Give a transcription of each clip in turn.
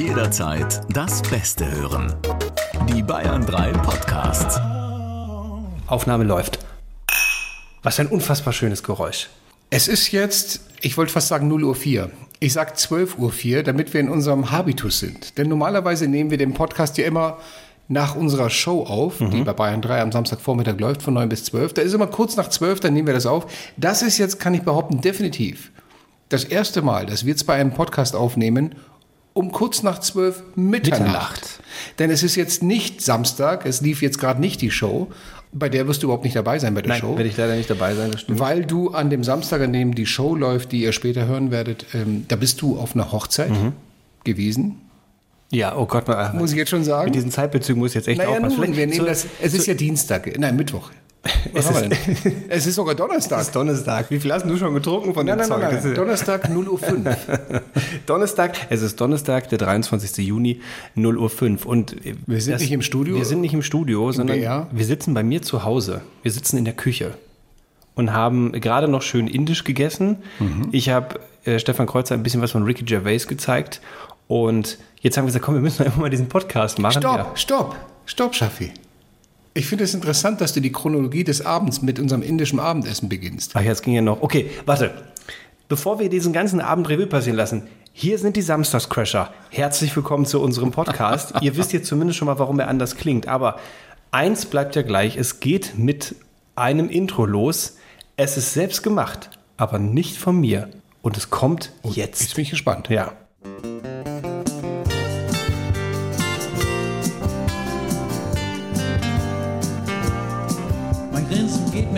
Jederzeit das Beste hören. Die Bayern 3 Podcasts. Aufnahme läuft. Was für ein unfassbar schönes Geräusch. Es ist jetzt, ich wollte fast sagen 0 Uhr 4. Ich sage 12 Uhr 4, damit wir in unserem Habitus sind. Denn normalerweise nehmen wir den Podcast ja immer nach unserer Show auf, Mhm. die bei Bayern 3 am Samstagvormittag läuft von 9 bis 12. Da ist immer kurz nach 12, dann nehmen wir das auf. Das ist jetzt, kann ich behaupten, definitiv das erste Mal, dass wir jetzt bei einem Podcast aufnehmen, um kurz nach 12 Mitternacht. Mitternacht. Denn es ist jetzt nicht Samstag, es lief jetzt gerade nicht die Show. Bei der wirst du überhaupt nicht dabei sein bei der Nein, Show. werde ich leider nicht dabei sein, das stimmt. Weil du an dem Samstag, an dem die Show läuft, die ihr später hören werdet, ähm, da bist du auf einer Hochzeit Mhm. gewesen. Ja, oh Gott, mal, Muss ich jetzt schon sagen? mit diesen Zeitbezügen muss ich jetzt echt naja, aufpassen. nun, wir nehmen so- das, es ist ja Dienstag, nein, Mittwoch. Was Es denn? Es ist sogar Donnerstag. Es ist Donnerstag. Wie viel hast du schon getrunken von Nein, dem nein, nein, Zeug? Das nein. ist- Donnerstag 0 Uhr 5. Donnerstag, es ist Donnerstag, der 23. Juni, 0 Uhr 5. Und Wir sind nicht im Studio? Wir sind nicht im Studio, sondern BR? wir sitzen bei mir zu Hause. Wir sitzen in der Küche und haben gerade noch schön indisch gegessen. Mhm. Ich habe äh, Stefan Kreuzer ein bisschen was von Ricky Gervais gezeigt. Und jetzt haben wir gesagt, komm, wir müssen einfach mal diesen Podcast machen. Stopp, Ja. stopp, stopp, Schaffi. Ich finde es interessant, dass du die Chronologie des Abends mit unserem indischen Abendessen beginnst. Ach, jetzt ging ja noch. Okay, warte. Bevor wir diesen ganzen Abend Revue passieren lassen, hier sind die Samstagscrasher. Herzlich willkommen zu unserem Podcast. Ihr wisst jetzt zumindest schon mal, warum er anders klingt. Aber eins bleibt ja gleich. Es geht mit einem Intro los. Es ist selbst gemacht, aber nicht von mir. Und es kommt Jetzt jetzt. bin ich gespannt. Ja.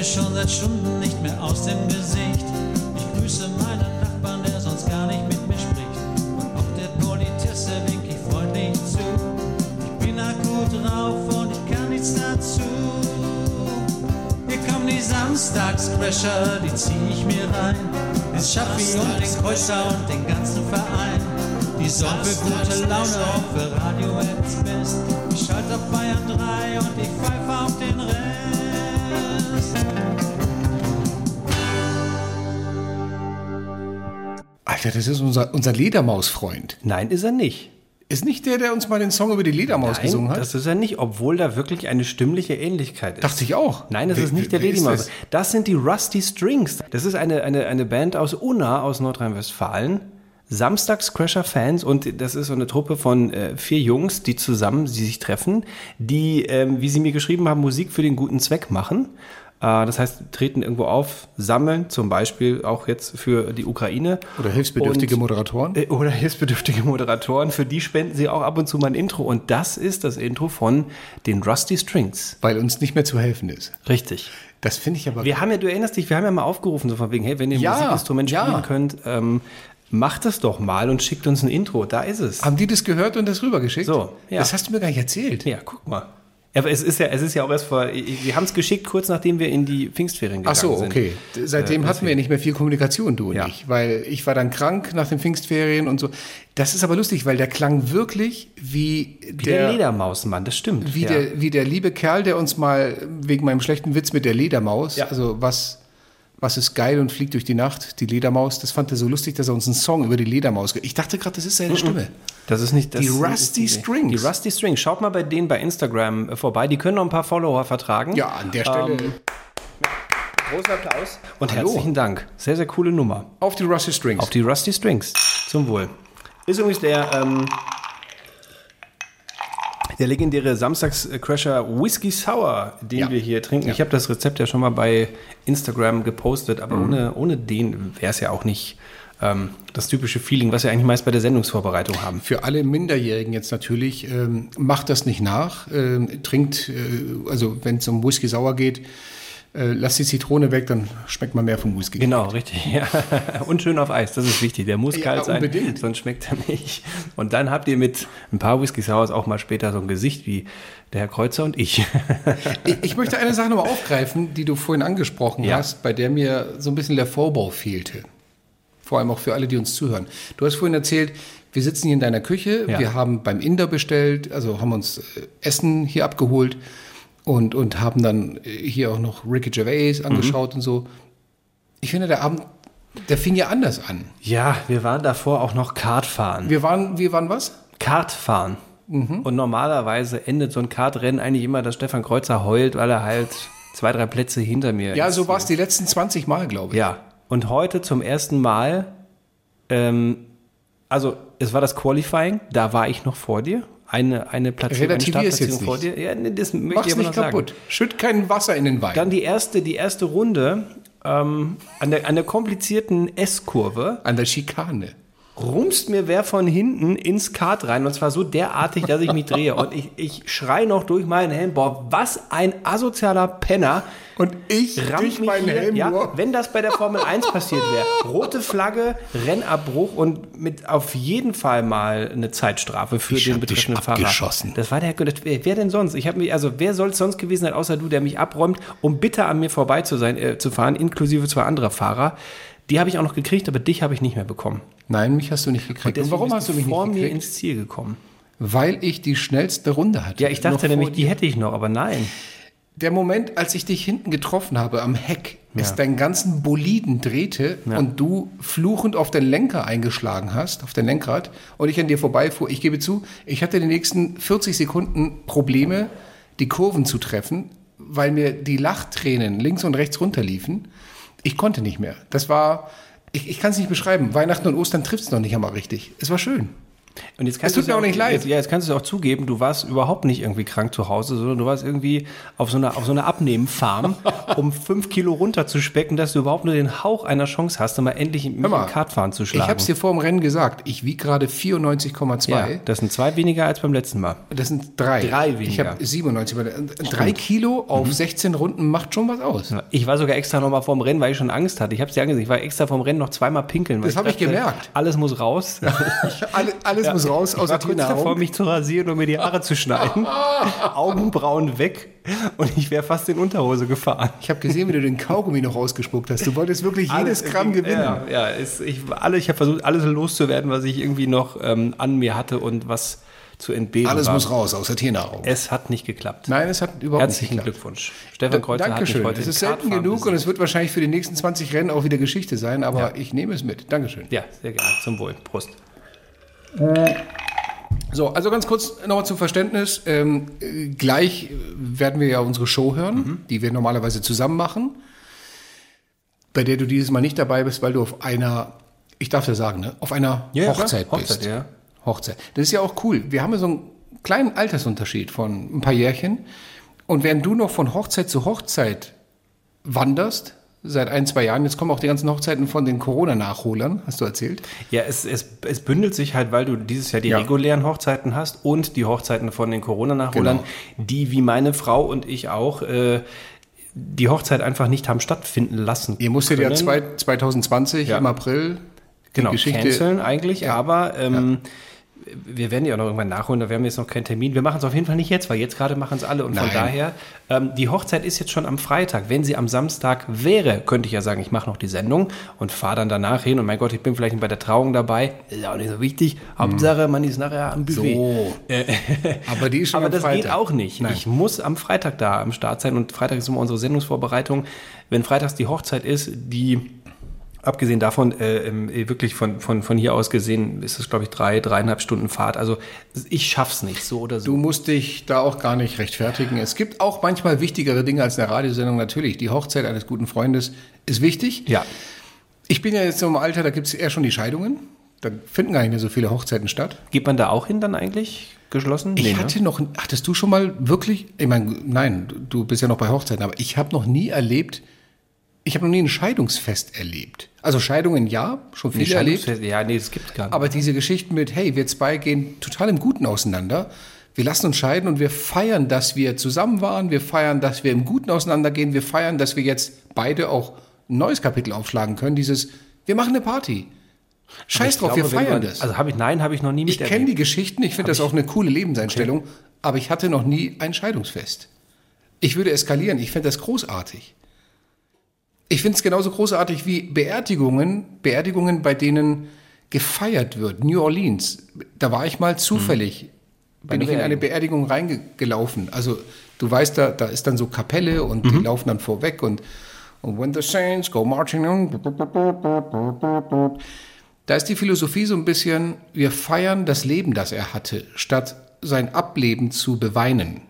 Mir schon seit Stunden nicht mehr aus dem Gesicht. Ich grüße meinen Nachbarn, der sonst gar nicht mit mir spricht. Und auch der Politesse wink ich freundlich zu. Ich bin akut drauf und ich kann nichts dazu. Hier kommen die Samstagscrasher, die zieh ich mir rein. Den Schaffi und den Kreuzer und den ganzen Verein. Die sorgen für gute Laune und für Radio Apps Best. Ich schalte auf Bayern 3 und ich Alter, das ist unser, unser Ledermaus-Freund. Nein, ist er nicht. Ist nicht der, der uns mal den Song über die Ledermaus Nein, gesungen hat? das ist er nicht, obwohl da wirklich eine stimmliche Ähnlichkeit ist. Dachte ich auch. Nein, das Wer- ist nicht der Ladymaus. das? Das? sind die Rusty Strings. Das ist eine, eine, eine Band aus Unna, aus Nordrhein-Westfalen. Samstagscrasher-Fans und das ist so eine Truppe von äh, vier Jungs, die zusammen, die sich treffen, die, ähm, wie sie mir geschrieben haben, Musik für den guten Zweck machen. Äh, das heißt, treten irgendwo auf, sammeln, zum Beispiel auch jetzt für die Ukraine. Oder hilfsbedürftige Und- Moderatoren. äh, Oder hilfsbedürftige Moderatoren, für die spenden sie auch ab und zu mal ein Intro. Und das ist das Intro von den Rusty Strings. Weil uns nicht mehr zu helfen ist. Richtig. Das finde ich aber. Wir haben ja, du erinnerst dich, wir haben ja mal aufgerufen, so von wegen, hey, wenn ihr ein Ja, Musikinstrument ja. spielen könnt, ähm, macht das doch mal und schickt uns ein Intro. Da ist es. haben die das gehört und das rübergeschickt? So, ja. Das hast du mir gar nicht erzählt. Ja, guck mal. Aber es ist ja, es ist ja auch erst vor, wir haben es geschickt, kurz nachdem wir in die Pfingstferien gegangen Ach so, sind. okay. Seitdem hatten wir ja nicht mehr viel Kommunikation, du und Ja. ich. Weil ich war dann krank nach den Pfingstferien und so. Das ist aber lustig, weil der klang wirklich wie, Wie der, der, Ledermausmann, das stimmt. wie, ja. der, wie der liebe Kerl, der uns mal wegen meinem schlechten Witz mit der Ledermaus, Ja. also was, was ist geil und fliegt durch die Nacht, die Ledermaus, das fand er so lustig, dass er uns einen Song über die Ledermaus. Ich dachte gerade, das ist seine Stimme. Das ist nicht das Die Rusty Strings. Die Rusty Strings. Schaut mal bei denen bei Instagram äh, vorbei. Die können noch ein paar Follower vertragen. Ja, an der Stelle Ähm, Großer Applaus. Und Hallo. herzlichen Dank. Sehr, sehr coole Nummer. auf die Rusty Strings. Auf die Rusty Strings. Zum Wohl. Ist übrigens der, ähm, der legendäre Samstagscrasher Whisky Sour, den Ja. wir hier trinken. Ich habe das Rezept ja schon mal bei Instagram gepostet, aber Mhm. ohne, ohne den wäre es ja auch nicht ähm, das typische Feeling, was wir eigentlich meist bei der Sendungsvorbereitung haben. Für alle Minderjährigen jetzt natürlich, ähm, macht das nicht nach. Ähm, trinkt, äh, also wenn es um Whisky sauer geht, äh, lasst die Zitrone weg, dann schmeckt man mehr vom Whisky. Genau, richtig. Ja. Und schön auf Eis, das ist wichtig. Der muss Ja, kalt sein, unbedingt. sonst schmeckt er nicht. Und dann habt ihr mit ein paar Whisky Sours auch mal später so ein Gesicht wie der Herr Kreuzer und ich. Ich, ich möchte eine Sache nochmal aufgreifen, die du vorhin angesprochen Ja. hast, bei der mir so ein bisschen der Vorbau fehlte. Vor allem auch für alle, die uns zuhören. Du hast vorhin erzählt, wir sitzen hier in deiner Küche, Ja. wir haben beim Inder bestellt, also haben uns äh, Essen hier abgeholt und, und haben dann äh, hier auch noch Ricky Gervais angeschaut und so. Ich finde, der Abend, der fing ja anders an. Ja, wir waren davor auch noch Kart fahren. Wir waren, wir waren was? Kart fahren. Mhm. Und normalerweise endet so ein Kartrennen eigentlich immer, dass Stefan Kreuzer heult, weil er halt zwei, drei Plätze hinter mir Ja, ist. so war es die letzten 20 Mal, glaube ich. Ja, und heute zum ersten Mal, ähm, also es war das Qualifying, da war ich noch vor dir. Eine, eine Platzierung, eine Startplatzierung vor dir. Ja, nee, das möchte Mach's ich aber nicht kaputt. sagen. Schütt kein Wasser in den Wein. Dann die erste, die erste Runde ähm, an, der, an der komplizierten S-Kurve An der Schikane. Rumst mir wer von hinten ins Kart rein und zwar so derartig, dass ich mich drehe und ich, ich schrei noch durch meinen Helm, boah, was ein asozialer Penner. Und ich durch mich meinen hier, Helm ja, nur. wenn das bei der Formel 1 passiert wäre, rote Flagge, Rennabbruch und mit auf jeden Fall mal eine Zeitstrafe für Ich den betreffenden Fahrer. abgeschossen. Das war der, das, wer, wer denn sonst? Ich habe mich, also wer soll es sonst gewesen sein, außer du, der mich abräumt, um bitte an mir vorbei zu sein, äh, zu fahren, inklusive zwei anderer Fahrer. Die habe ich auch noch gekriegt, aber dich habe ich nicht mehr bekommen. Nein, mich hast du nicht gekriegt. Und, Deswegen warum hast du mich vor nicht mir gekriegt? ins Ziel gekommen? Weil ich die schnellste Runde hatte. Ja, ich dachte nämlich, die hätte ich noch, aber nein. Der Moment, als ich dich hinten getroffen habe am Heck, es deinen ganzen Boliden drehte und du fluchend auf den Lenker eingeschlagen hast, auf den Lenkrad, und ich an dir vorbeifuhr. Ich gebe zu, ich hatte die nächsten 40 Sekunden Probleme, die Kurven zu treffen, weil mir die Lachtränen links und rechts runterliefen. Ich konnte nicht mehr. Das war, ich, ich kann es nicht beschreiben. Weihnachten und Ostern trifft es noch nicht einmal richtig. Es war schön. Und jetzt kannst Es tut mir auch nicht leid. Jetzt, ja, jetzt kannst du es auch zugeben, du warst überhaupt nicht irgendwie krank zu Hause, sondern du warst irgendwie auf so einer, auf so einer Abnehmfarm, um fünf Kilo runterzuspecken, dass du überhaupt nur den Hauch einer Chance hast, um mal endlich Hör mal, im Kartfahren zu Ich schlagen. habe es dir vor dem Rennen gesagt. Ich wiege gerade 94,2. ja, das sind zwei weniger als beim letzten Mal. Das sind drei. Drei Ich weniger. habe 97. weil, äh, Drei Kilo auf 16 Runden macht schon was aus. Ich war sogar extra nochmal vorm Rennen, weil ich schon Angst hatte. Ich habe es dir angesehen, ich war extra vorm Rennen noch zweimal pinkeln. Das hab ich gemerkt. Alles muss raus. Alle, alles muss raus, Ich außer war kurz davor, mich zu rasieren und mir die Haare zu schneiden. Augenbrauen weg. Und ich wäre fast in Unterhose gefahren. Ich habe gesehen, wie du den Kaugummi noch rausgespuckt hast. Du wolltest wirklich jedes Gramm gewinnen. Ja, ja ist, ich, alle, ich habe versucht, alles loszuwerden, was ich irgendwie noch ähm, an mir hatte und was zu entbehren Alles war. muss raus, außer Tiernahrung. Es hat nicht geklappt. Nein, es hat überhaupt Herzlichen nicht geklappt. Glückwunsch. Stefan Kreuzer Dankeschön. hat mich heute Es ist selten genug und besiegt. es wird wahrscheinlich für die nächsten 20 Rennen auch wieder Geschichte sein, aber ich nehme es mit. Dankeschön. Ja, sehr gerne. Zum Wohl. Prost. So, also ganz kurz nochmal zum Verständnis. Ähm, äh, gleich werden wir ja unsere Show hören, Mhm. die wir normalerweise zusammen machen, bei der du dieses Mal nicht dabei bist, weil du auf einer, ich darf ja sagen, ne, auf einer Ja, ja, Hochzeit bist. Hochzeit, ja. Hochzeit. Das ist ja auch cool. Wir haben ja so einen kleinen Altersunterschied von ein paar Jährchen. Und während du noch von Hochzeit zu Hochzeit wanderst, seit ein, zwei Jahren, jetzt kommen auch die ganzen Hochzeiten von den Corona-Nachholern, hast du erzählt. Ja, es, es, es bündelt sich halt, weil du dieses Jahr die Ja. regulären Hochzeiten hast und die Hochzeiten von den Corona-Nachholern, Genau. die wie meine Frau und ich auch äh, die Hochzeit einfach nicht haben stattfinden lassen. Ihr musstet ja können. zwei, 2020 Ja. im April die genau, Geschichte. canceln eigentlich, aber ähm, wir werden ja auch noch irgendwann nachholen, da werden wir jetzt noch keinen Termin. Wir machen es auf jeden Fall nicht jetzt, weil jetzt gerade machen es alle und von Nein. daher, ähm, die Hochzeit ist jetzt schon am Freitag. Wenn sie am Samstag wäre, könnte ich ja sagen, ich mache noch die Sendung und fahre dann danach hin und mein Gott, ich bin vielleicht bei der Trauung dabei, ist auch nicht so wichtig. Hauptsache, man ist nachher am Buffet. So. Aber die ist schon Aber am das Freitag. geht auch nicht. Nein. Ich muss am Freitag da am Start sein und Freitag ist immer unsere Sendungsvorbereitung. Wenn freitags die Hochzeit ist, die abgesehen davon äh, ähm, wirklich von, von, von hier aus gesehen ist es, glaube ich, drei, dreieinhalb Stunden Fahrt. Also ich schaff's nicht, so oder so. Du musst dich da auch gar nicht rechtfertigen. Es gibt auch manchmal wichtigere Dinge als eine Radiosendung. Natürlich, die Hochzeit eines guten Freundes ist wichtig. ja. Ich bin ja jetzt so im Alter, da gibt es eher schon die Scheidungen. Da finden gar nicht mehr so viele Hochzeiten statt. Geht man da auch hin dann eigentlich geschlossen? Ich Nee, ne? hatte noch, hattest du schon mal wirklich, ich meine, nein, du bist ja noch bei Hochzeiten, aber ich habe noch nie erlebt, ich habe noch nie ein Scheidungsfest erlebt. Also Scheidungen ja, schon Nee, viele erlebt. Scheidungsfest- Ja, nee, das gibt's gar nicht. Aber diese Geschichten mit, hey, wir zwei gehen total im Guten auseinander. Wir lassen uns scheiden und wir feiern, dass wir zusammen waren. Wir feiern, dass wir im Guten auseinandergehen. Wir feiern, dass wir jetzt beide auch ein neues Kapitel aufschlagen können. Dieses, wir machen eine Party. Scheiß Ich drauf, wir glaube, wenn feiern man- das. Also habe ich, nein, habe ich noch nie ich kenne die miterlebt. Geschichten, ich finde das auch eine coole Lebenseinstellung, aber ich hatte noch nie ein Scheidungsfest. Ich würde eskalieren, ich finde das großartig. Ich finde es genauso großartig wie Beerdigungen, Beerdigungen, bei denen gefeiert wird. New Orleans, da war ich mal zufällig, bin einer ich in eine Beerdigung reingelaufen. Also du weißt, da, da ist dann so Kapelle und die laufen dann vorweg und, und when the saints go marching on, Da ist die Philosophie so ein bisschen, wir feiern das Leben, das er hatte, statt sein Ableben zu beweinen.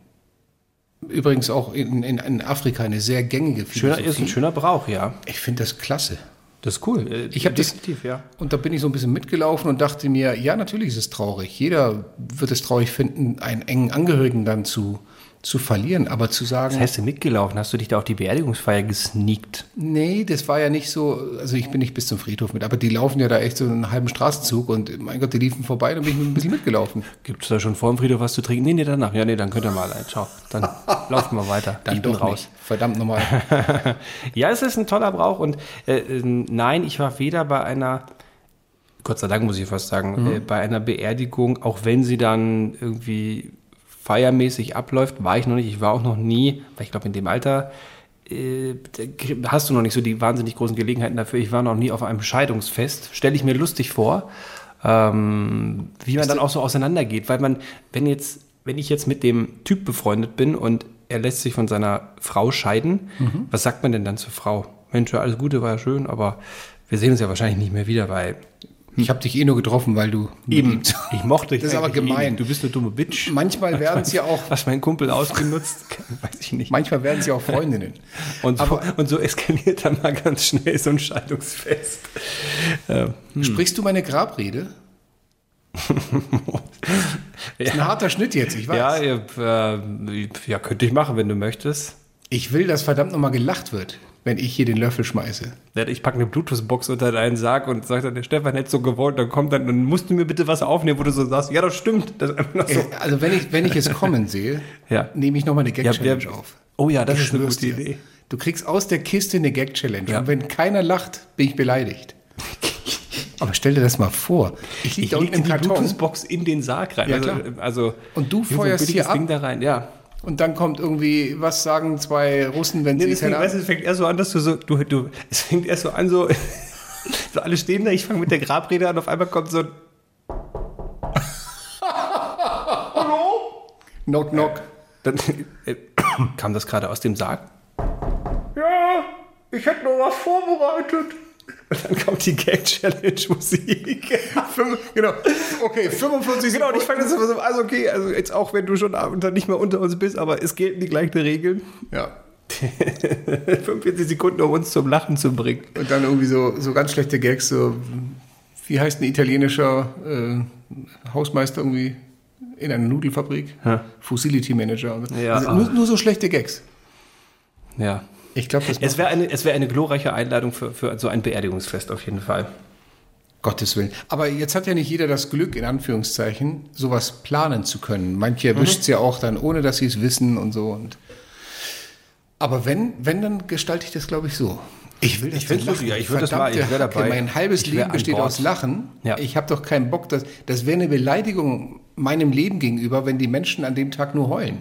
Übrigens auch in, in, in Afrika eine sehr gängige Schöner, Philosophie. ist ein schöner Brauch, ja. Ich finde das klasse. Das ist cool. Äh, Ich habe das definitiv, ja. Und da bin ich so ein bisschen mitgelaufen und dachte mir, ja, natürlich ist es traurig. Jeder wird es traurig finden, einen engen Angehörigen dann zu, zu verlieren. Aber zu sagen, Das heißt, du mitgelaufen, hast du dich da auf die Beerdigungsfeier gesneakt? nee, das war ja nicht so, also ich bin nicht bis zum Friedhof mit, aber die laufen ja da echt so einen halben Straßenzug und mein Gott, die liefen vorbei, dann bin ich ein bisschen mitgelaufen. Gibt es da schon vor dem Friedhof was zu trinken? Nee, nee, danach. Ja, nee, dann könnt ihr mal ein. Ciao. Dann laufen wir weiter. Dann ich bin raus. nicht. Verdammt nochmal. Ja, es ist ein toller Brauch und äh, äh, nein, ich war weder bei einer, Gott sei Dank muss ich fast sagen, Mhm. äh, bei einer Beerdigung, auch wenn sie dann irgendwie feiermäßig abläuft, war ich noch nicht. Ich war auch noch nie, weil ich glaube in dem Alter äh, hast du noch nicht so die wahnsinnig großen Gelegenheiten dafür. Ich war noch nie auf einem Scheidungsfest. Stelle ich mir lustig vor, ähm, wie man dann auch so auseinandergeht, weil man, wenn jetzt, wenn ich jetzt mit dem Typ befreundet bin und er lässt sich von seiner Frau scheiden, was sagt man denn dann zur Frau? Mensch, alles Gute, war ja schön, aber wir sehen uns ja wahrscheinlich nicht mehr wieder, weil Ich habe dich eh nur getroffen, weil du eben, ich mochte dich Das ist aber eh gemein. nicht. Du bist eine dumme Bitch. Manchmal werden es ja auch, Was mein Kumpel ausgenutzt, weiß ich nicht. manchmal werden es ja auch Freundinnen. Und so, Aber- und so eskaliert dann mal ganz schnell so ein Scheidungsfest. Ähm, Sprichst du meine Grabrede? Das ist ein harter Schnitt jetzt, ich weiß. ja, ja, äh, ja, könnte ich machen, wenn du möchtest. Ich will, dass verdammt nochmal gelacht wird, wenn ich hier den Löffel schmeiße. Ja, Ich packe eine Bluetooth-Box unter deinen Sarg und sage dann, der Stefan hätte so gewollt, dann kommt dann, dann musst du mir bitte was aufnehmen, wo du so sagst, ja, das stimmt. Das so. Äh, Also wenn ich, wenn ich es kommen sehe, Ja. nehme ich nochmal eine Ja, Gag-Challenge wer- auf. Oh ja, das Ich ist eine gute dir. Idee. Du kriegst aus der Kiste eine Gag-Challenge. Ja. Und wenn keiner lacht, bin ich beleidigt. Aber stell dir das mal vor. Ich liege da unten die Bluetooth-Box in den Sarg rein. Ja, also, klar. also Und du feuerst hier Ding ab? da rein, ja. Und dann kommt irgendwie, was sagen zwei Russen, wenn Nee, sie das es fängt, haben? weißt du, es fängt erst so an, dass du so, du, du, es fängt erst so an, so, so alle stehen da, ich fange mit der Grabrede an, auf einmal kommt so ein, Knock, knock. dann äh, kam das gerade aus dem Sarg. Ja, ich hätte noch was vorbereitet. Und dann kommt die Gag-Challenge-Musik. genau. Okay, 45 Genau, und ich fange das immer so, also okay, also jetzt auch wenn du schon unter, nicht mehr unter uns bist, aber es gelten die gleichen Regeln. Ja. 45 Sekunden, um uns zum Lachen zu bringen. Und dann irgendwie so, so ganz schlechte Gags, so, wie heißt ein italienischer äh, Hausmeister irgendwie in einer Nudelfabrik? Ja. Facility Manager. Ja. Also nur, nur so schlechte Gags. Ja. Ich glaube, Es wäre eine, es wäre eine glorreiche Einladung für, für so ein Beerdigungsfest auf jeden Fall. Gottes Willen. Aber jetzt hat ja nicht jeder das Glück, in Anführungszeichen, sowas planen zu können. Manche erwischt es ja auch dann, ohne dass sie es wissen und so. Und aber wenn, wenn, dann gestalte ich das, glaube ich, so. Ich will das Ich doch lustig, ja, ich lachen. würd das mal- ich Verdammte wär dabei. Mein halbes wär Leben besteht aus Lachen. Ja. Ich habe doch keinen Bock, dass, das wäre eine Beleidigung meinem Leben gegenüber, wenn die Menschen an dem Tag nur heulen.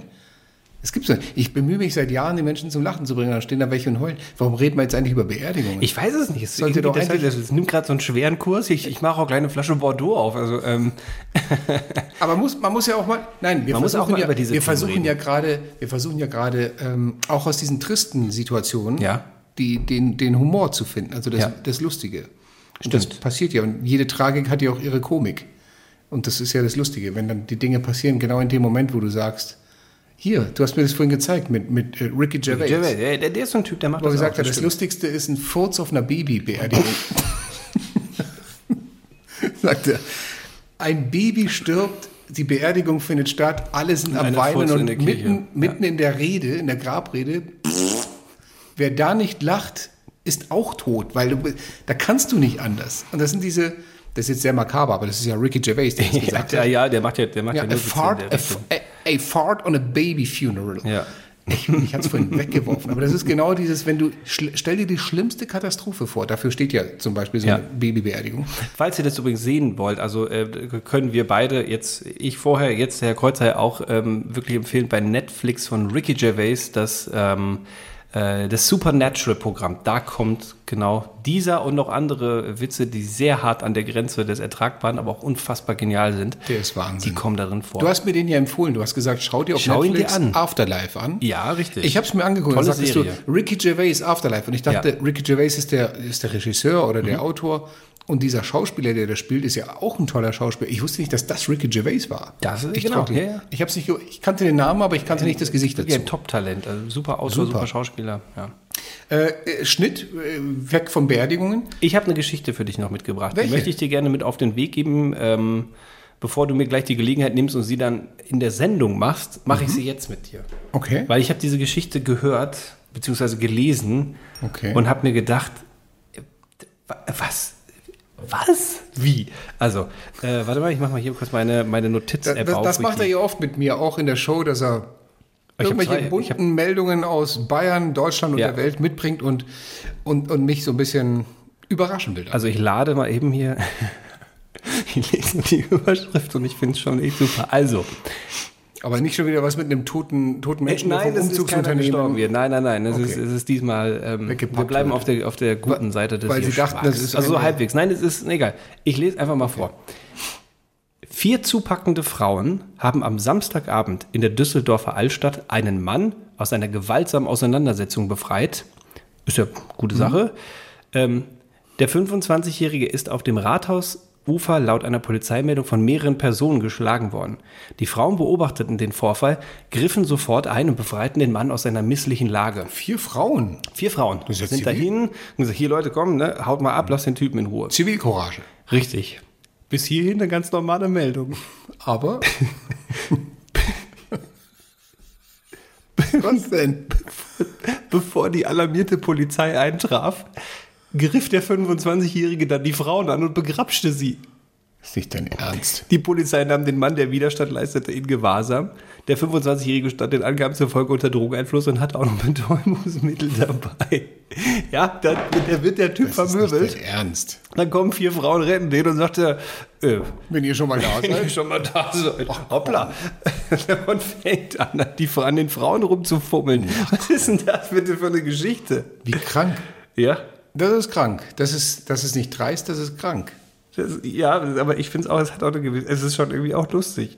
Es gibt's nicht. Ich bemühe mich seit Jahren, die Menschen zum Lachen zu bringen. Dann stehen da welche und heulen. Warum reden wir jetzt eigentlich über Beerdigungen? Ich weiß es nicht. Es, Sollte doch das, eigentlich- das, das nimmt gerade so einen schweren Kurs. Ich, ich mache auch gleich eine Flasche Bordeaux auf. Also, ähm, Aber muss, man muss ja auch mal, nein, wir Man muss versuchen, auch mal ja, über diese wir versuchen ja gerade, wir versuchen ja gerade ähm, auch aus diesen tristen Situationen Ja. die, den, den Humor zu finden, also das, Ja. das Lustige. Und das Stimmt. passiert ja und jede Tragik hat ja auch ihre Komik. Und das ist ja das Lustige, wenn dann die Dinge passieren, genau in dem Moment, wo du sagst, hier, du hast mir das vorhin gezeigt mit, mit äh, Ricky Gervais. der, der, der ist so ein Typ, der macht Wo das gesagt auch, hat, das stimmt. Lustigste ist ein Furz auf einer Babybeerdigung. Sagt er. Ein Baby stirbt, die Beerdigung findet statt, alle sind am Weinen in und Kirche. mitten, mitten in der Rede, in der Grabrede, wer da nicht lacht, ist auch tot, weil du, da kannst du nicht anders. Und das sind diese, das ist jetzt sehr makaber, aber das ist ja Ricky Gervais, der das Ja, gesagt ja, hat. ja, der macht ja, der macht ja, Ja, nur a, in fart, a. a, fart on a baby funeral. Ja. Ich, ich hatte es vorhin weggeworfen, aber das ist genau dieses, wenn du, stell dir die schlimmste Katastrophe vor, dafür steht ja zum Beispiel so Ja. eine Babybeerdigung. Falls ihr das übrigens sehen wollt, also äh, können wir beide jetzt, ich vorher, jetzt Herr Kreuzer auch ähm, wirklich empfehlen bei Netflix von Ricky Gervais, das, ähm, äh, das Supernatural-Programm. Da kommt genau dieser und noch andere Witze, die sehr hart an der Grenze des Ertragbaren, aber auch unfassbar genial sind. Der ist Wahnsinn. Die kommen darin vor. Du hast mir den ja empfohlen, du hast gesagt, schau dir auf Schau Netflix an. Afterlife an. ja, richtig. Ich habe es mir angeguckt, Tolle dann sagtest Serie. du Ricky Gervais Afterlife und ich dachte, Ja. Mhm. Ricky Gervais ist der, ist der Regisseur oder der Autor Und dieser Schauspieler, der das spielt, ist ja auch ein toller Schauspieler. Ich wusste nicht, dass das Ricky Gervais war. Das ist- ich genau, wirklich. ja, ja. Ich hab's nicht, ich kannte den Namen, aber ich kannte nicht das Gesicht Wirklich dazu. ein Top-Talent. Also super Autor, Super. super, Schauspieler. Ja. Äh, äh, Schnitt, äh, weg von Beerdigungen. Ich habe eine Geschichte für dich noch mitgebracht. Welche? Die möchte ich dir gerne mit auf den Weg geben. Ähm, bevor du mir gleich die Gelegenheit nimmst und sie dann in der Sendung machst, mache ich sie jetzt mit dir. Okay. Weil ich habe diese Geschichte gehört, beziehungsweise gelesen Okay. und habe mir gedacht, äh, wa- was? Was? Wie? Also, äh, warte mal, ich mache mal hier kurz meine, meine Das, Notiz-App das, auf. das wo macht er ja oft mit mir, auch in der Show, dass er Ich irgendwelche zwei- bunten hab- Meldungen aus Bayern, Deutschland und Ja. der Welt mitbringt und, und, und mich so ein bisschen überraschen will. Also ich lade mal eben hier. Ich lese die Überschrift und ich finde es schon echt super. Also, Aber nicht schon wieder was mit einem toten, toten Menschen, der nein, vom ist wird. Nein, nein, nein. Es, ist, Okay. es ist diesmal. Ähm, Weggepackt wir bleiben auf der, auf der guten Weil- Seite des weil Sie dachten, das ist Also so halbwegs. Nein, es ist egal. Ich lese einfach mal vor. Vier zupackende Frauen haben am Samstagabend in der Düsseldorfer Altstadt einen Mann aus einer gewaltsamen Auseinandersetzung befreit. Ist ja gute Sache. Ähm, der 25-Jährige ist auf dem Rathausufer laut einer Polizeimeldung von mehreren Personen geschlagen worden. Die Frauen beobachteten den Vorfall, griffen sofort ein und befreiten den Mann aus seiner misslichen Lage. Vier Frauen. Vier Frauen ja sind dahin und gesagt, hier Leute, komm, ne, haut mal ab, lass den Typen in Ruhe. Zivilcourage. Richtig. Bis hierhin eine ganz normale Meldung. Aber. was denn? Bevor die alarmierte Polizei eintraf, griff der 25-Jährige dann die Frauen an und begrapschte sie. Ist nicht dein Ernst. Die Polizei nahm den Mann, der Widerstand leistete, in Gewahrsam. Der 25-Jährige stand den Angaben zufolge unter Drogeneinfluss und hat auch noch Betäubungsmittel dabei. Ja, dann, der wird der Typ Das ist nicht vermöbelt. dein Ernst. Dann kommen vier Frauen, retten den und sagt er, äh, Wenn ihr schon mal da wenn ihr seid. schon mal da seid. Hoppla. Und fängt an, die, an den Frauen rumzufummeln. Was ist denn das bitte für eine Geschichte? Wie krank. Ja, Das ist krank. Das ist, das ist nicht dreist, das ist krank. das, ja aber ich finde es auch, es hat auch eine gewisse, es ist schon irgendwie auch lustig.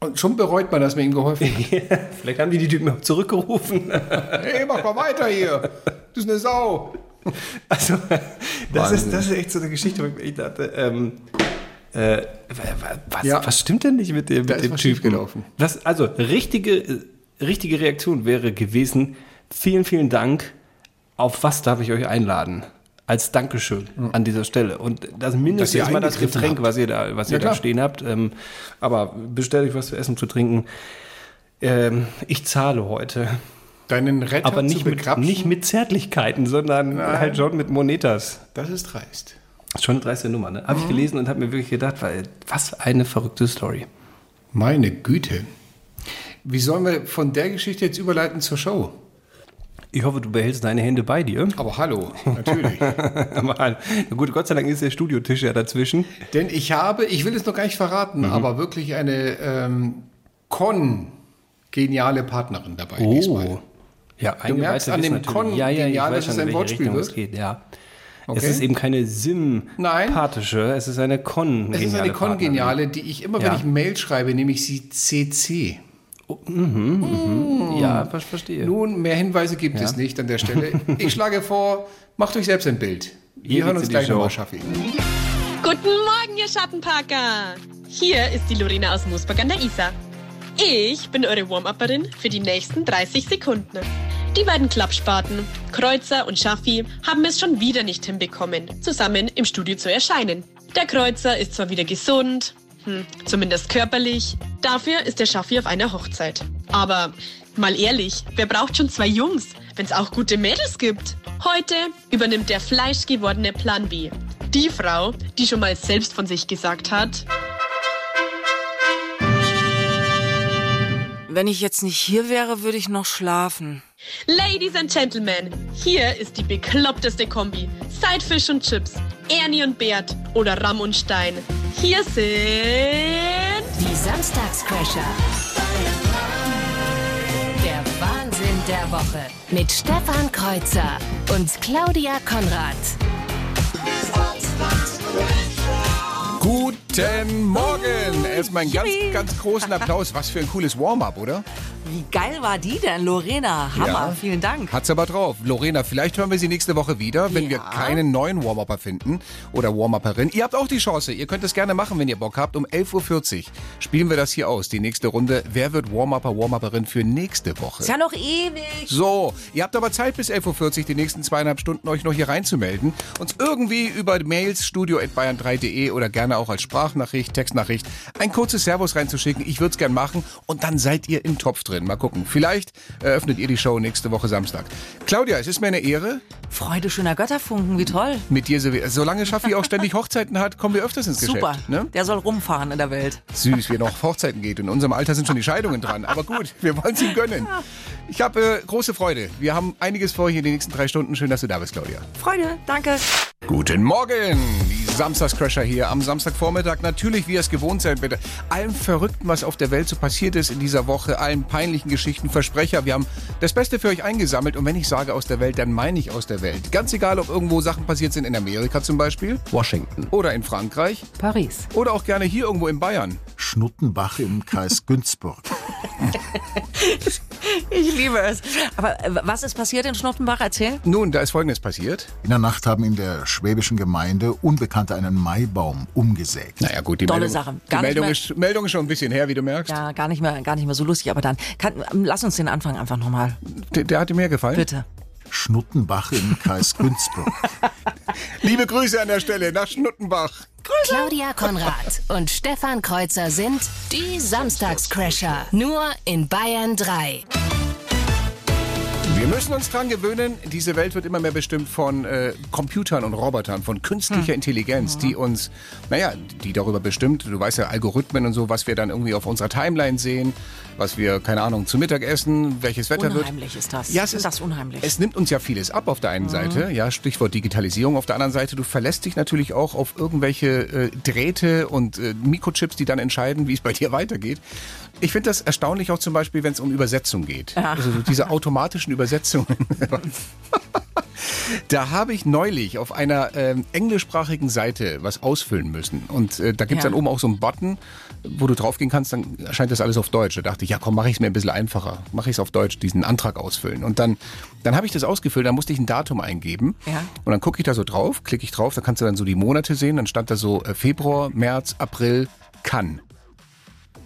Und schon bereut man, dass man ihm geholfen hat. Vielleicht haben die die Typen auch zurückgerufen. hey, mach mal weiter hier. Das ist eine Sau. Also, das Wahnsinn. ist, das ist echt so eine Geschichte, wo ich dachte, ähm, äh, was, Ja. was stimmt denn nicht mit dem, Da mit dem was Typen? schiefgelaufen. Was, also, richtige, äh, richtige Reaktion wäre gewesen, vielen, vielen Dank. Auf was darf ich euch einladen? Als Dankeschön an dieser Stelle. Und das Mindeste Dass ihr ist mal das Getränk, habt. was ihr da, was Ja, ihr da klar. stehen habt. Ähm, aber bestellt euch was zu essen, zu trinken. Ähm, ich zahle heute. Deinen Retter Aber nicht zu mit, nicht mit Zärtlichkeiten, sondern halt schon mit Monetas. Das ist dreist. Das ist schon eine dreiste Nummer, ne? Mhm. Habe ich gelesen und habe mir wirklich gedacht, weil, was eine verrückte Story. Meine Güte. Wie sollen wir von der Geschichte jetzt überleiten zur Show? Ich hoffe, du behältst deine Hände bei dir. Aber hallo, natürlich. Aber, gut, Gott sei Dank ist der Studiotisch ja dazwischen. Denn ich habe, ich will es noch gar nicht verraten, Mhm. aber wirklich eine ähm, Con-geniale Partnerin dabei diesmal. Ja, Du merkst an dem natürlich- Con ja, ja, ich genial, weiß dass es in ein Wortspiel Richtung es wird. geht, ja. Okay. Es ist eben keine Nein. sympathische, es ist eine Con. Es ist eine Con-geniale, die ich immer, wenn Ja. ich Mail schreibe, nehme ich sie CC. Ja, ver- verstehe. Nun, mehr Hinweise gibt es nicht an der Stelle. Ich schlage vor, macht euch selbst ein Bild. Wir Hier hören uns gleich nochmal, Schaffi. Guten Morgen, ihr Schattenparker! Hier ist die Lorena aus Moosburg an der Isar. Ich bin eure Warm-Upperin für die nächsten 30 Sekunden. Die beiden Klappspaten, Kreuzer und Schaffi, haben es schon wieder nicht hinbekommen, zusammen im Studio zu erscheinen. Der Kreuzer ist zwar wieder gesund, hm, zumindest körperlich, dafür ist der Schaffi auf einer Hochzeit. Aber mal ehrlich, wer braucht schon zwei Jungs, wenn es auch gute Mädels gibt? Heute übernimmt der fleischgewordene Plan B. Die Frau, die schon mal selbst von sich gesagt hat, Wenn ich jetzt nicht hier wäre, würde ich noch schlafen. Ladies and Gentlemen, hier ist die bekloppteste Kombi. Sidefish und Chips, Ernie und Bert oder Ram und Stein. Hier sind Die Samstagscrasher. Der Wahnsinn der Woche. Mit Stefan Kreuzer und Claudia Konrad. Guten Guten Morgen! Erstmal einen ganz, ganz großen Applaus. Was für ein cooles Warm-up, oder? Wie geil war die denn, Lorena? Hammer, Ja. vielen Dank. Hat's aber drauf. Lorena, vielleicht hören wir sie nächste Woche wieder, wenn Ja. wir keinen neuen Warm-Upper finden oder Warm-Upperin. Ihr habt auch die Chance. Ihr könnt es gerne machen, wenn ihr Bock habt. Um 11.40 Uhr spielen wir das hier aus. Die nächste Runde. Wer wird Warm-Upper, Warm-Upperin für nächste Woche? Ist ja noch ewig. So, ihr habt aber Zeit bis 11.40 Uhr, die nächsten zweieinhalb Stunden euch noch hier reinzumelden. Uns irgendwie über Mails studio.bayern3.de oder gerne auch als Sprachnachricht, Textnachricht ein kurzes Servus reinzuschicken. Ich würde es gern machen und dann seid ihr im Topf drin. Mal gucken. Vielleicht eröffnet ihr die Show nächste Woche Samstag. Claudia, es ist mir eine Ehre Freude schöner Götterfunken, wie toll. mit dir. Solange Schaffi auch ständig Hochzeiten hat, kommen wir öfters ins Super. Geschäft. Ne? Der soll rumfahren in der Welt. Süß, wie er noch Hochzeiten geht. In unserem Alter sind schon die Scheidungen dran. Aber gut, wir wollen es ihm gönnen. Ich habe äh, große Freude. Wir haben einiges vor hier in den nächsten drei Stunden. Schön, dass du da bist, Claudia. Freude, danke. Guten Morgen! Die Samstagscrasher hier am Samstagvormittag. Natürlich, wie ihr es gewohnt seid, mit allem Verrückten, was auf der Welt so passiert ist in dieser Woche, allen peinlichen Geschichten, Versprecher. Wir haben das Beste für euch eingesammelt. Und wenn ich sage aus der Welt, dann meine ich aus der Welt. Ganz egal, ob irgendwo Sachen passiert sind in Amerika zum Beispiel. Washington. Oder in Frankreich. Paris. Oder auch gerne hier irgendwo in Bayern. Schnuttenbach im Kreis Günzburg. Ich liebe es. Aber äh, was ist passiert in Schnottenbach? Erzähl. Nun, da ist Folgendes passiert. In der Nacht haben in der schwäbischen Gemeinde Unbekannte einen Maibaum umgesägt. Naja gut, die Tolle Meldung, Sache. die Gar nicht Meldung, mehr- ist, Meldung ist schon ein bisschen her, wie du merkst. Ja, gar nicht mehr, gar nicht mehr so lustig. Aber dann, kann, ähm, lass uns den Anfang einfach nochmal. Der, der hat dir mehr gefallen? Bitte. Schnuttenbach im Kreis Günzburg. Liebe Grüße an der Stelle nach Schnuttenbach. Claudia Konrad und Stefan Kreuzer sind die Samstagscrasher. Nur in Bayern 3. Wir müssen uns dran gewöhnen, diese Welt wird immer mehr bestimmt von äh, Computern und Robotern, von künstlicher Intelligenz, die uns, naja, die darüber bestimmt, du weißt ja, Algorithmen und so, was wir dann irgendwie auf unserer Timeline sehen, was wir, keine Ahnung, zu Mittag essen, welches Wetter wird. Unheimlich ist das. Ja, es ist das unheimlich. Es nimmt uns ja vieles ab auf der einen Seite, ja, Stichwort Digitalisierung. Auf der anderen Seite, du verlässt dich natürlich auch auf irgendwelche äh, Drähte und äh, Mikrochips, die dann entscheiden, wie es bei dir weitergeht. Ich finde das erstaunlich auch zum Beispiel, wenn es um Übersetzung geht. Also so diese automatischen Übersetzungen. Da habe ich neulich auf einer ähm, englischsprachigen Seite was ausfüllen müssen. Und äh, da gibt es Ja. dann oben auch so einen Button, wo du draufgehen kannst, dann erscheint das alles auf Deutsch. Da dachte ich, ja komm, mache ich es mir ein bisschen einfacher. Mache ich es auf Deutsch, diesen Antrag ausfüllen. Und dann, dann habe ich das ausgefüllt, dann musste ich ein Datum eingeben. Ja. Und dann gucke ich da so drauf, klicke ich drauf, da kannst du dann so die Monate sehen. Dann stand da so äh, Februar, März, April, kann.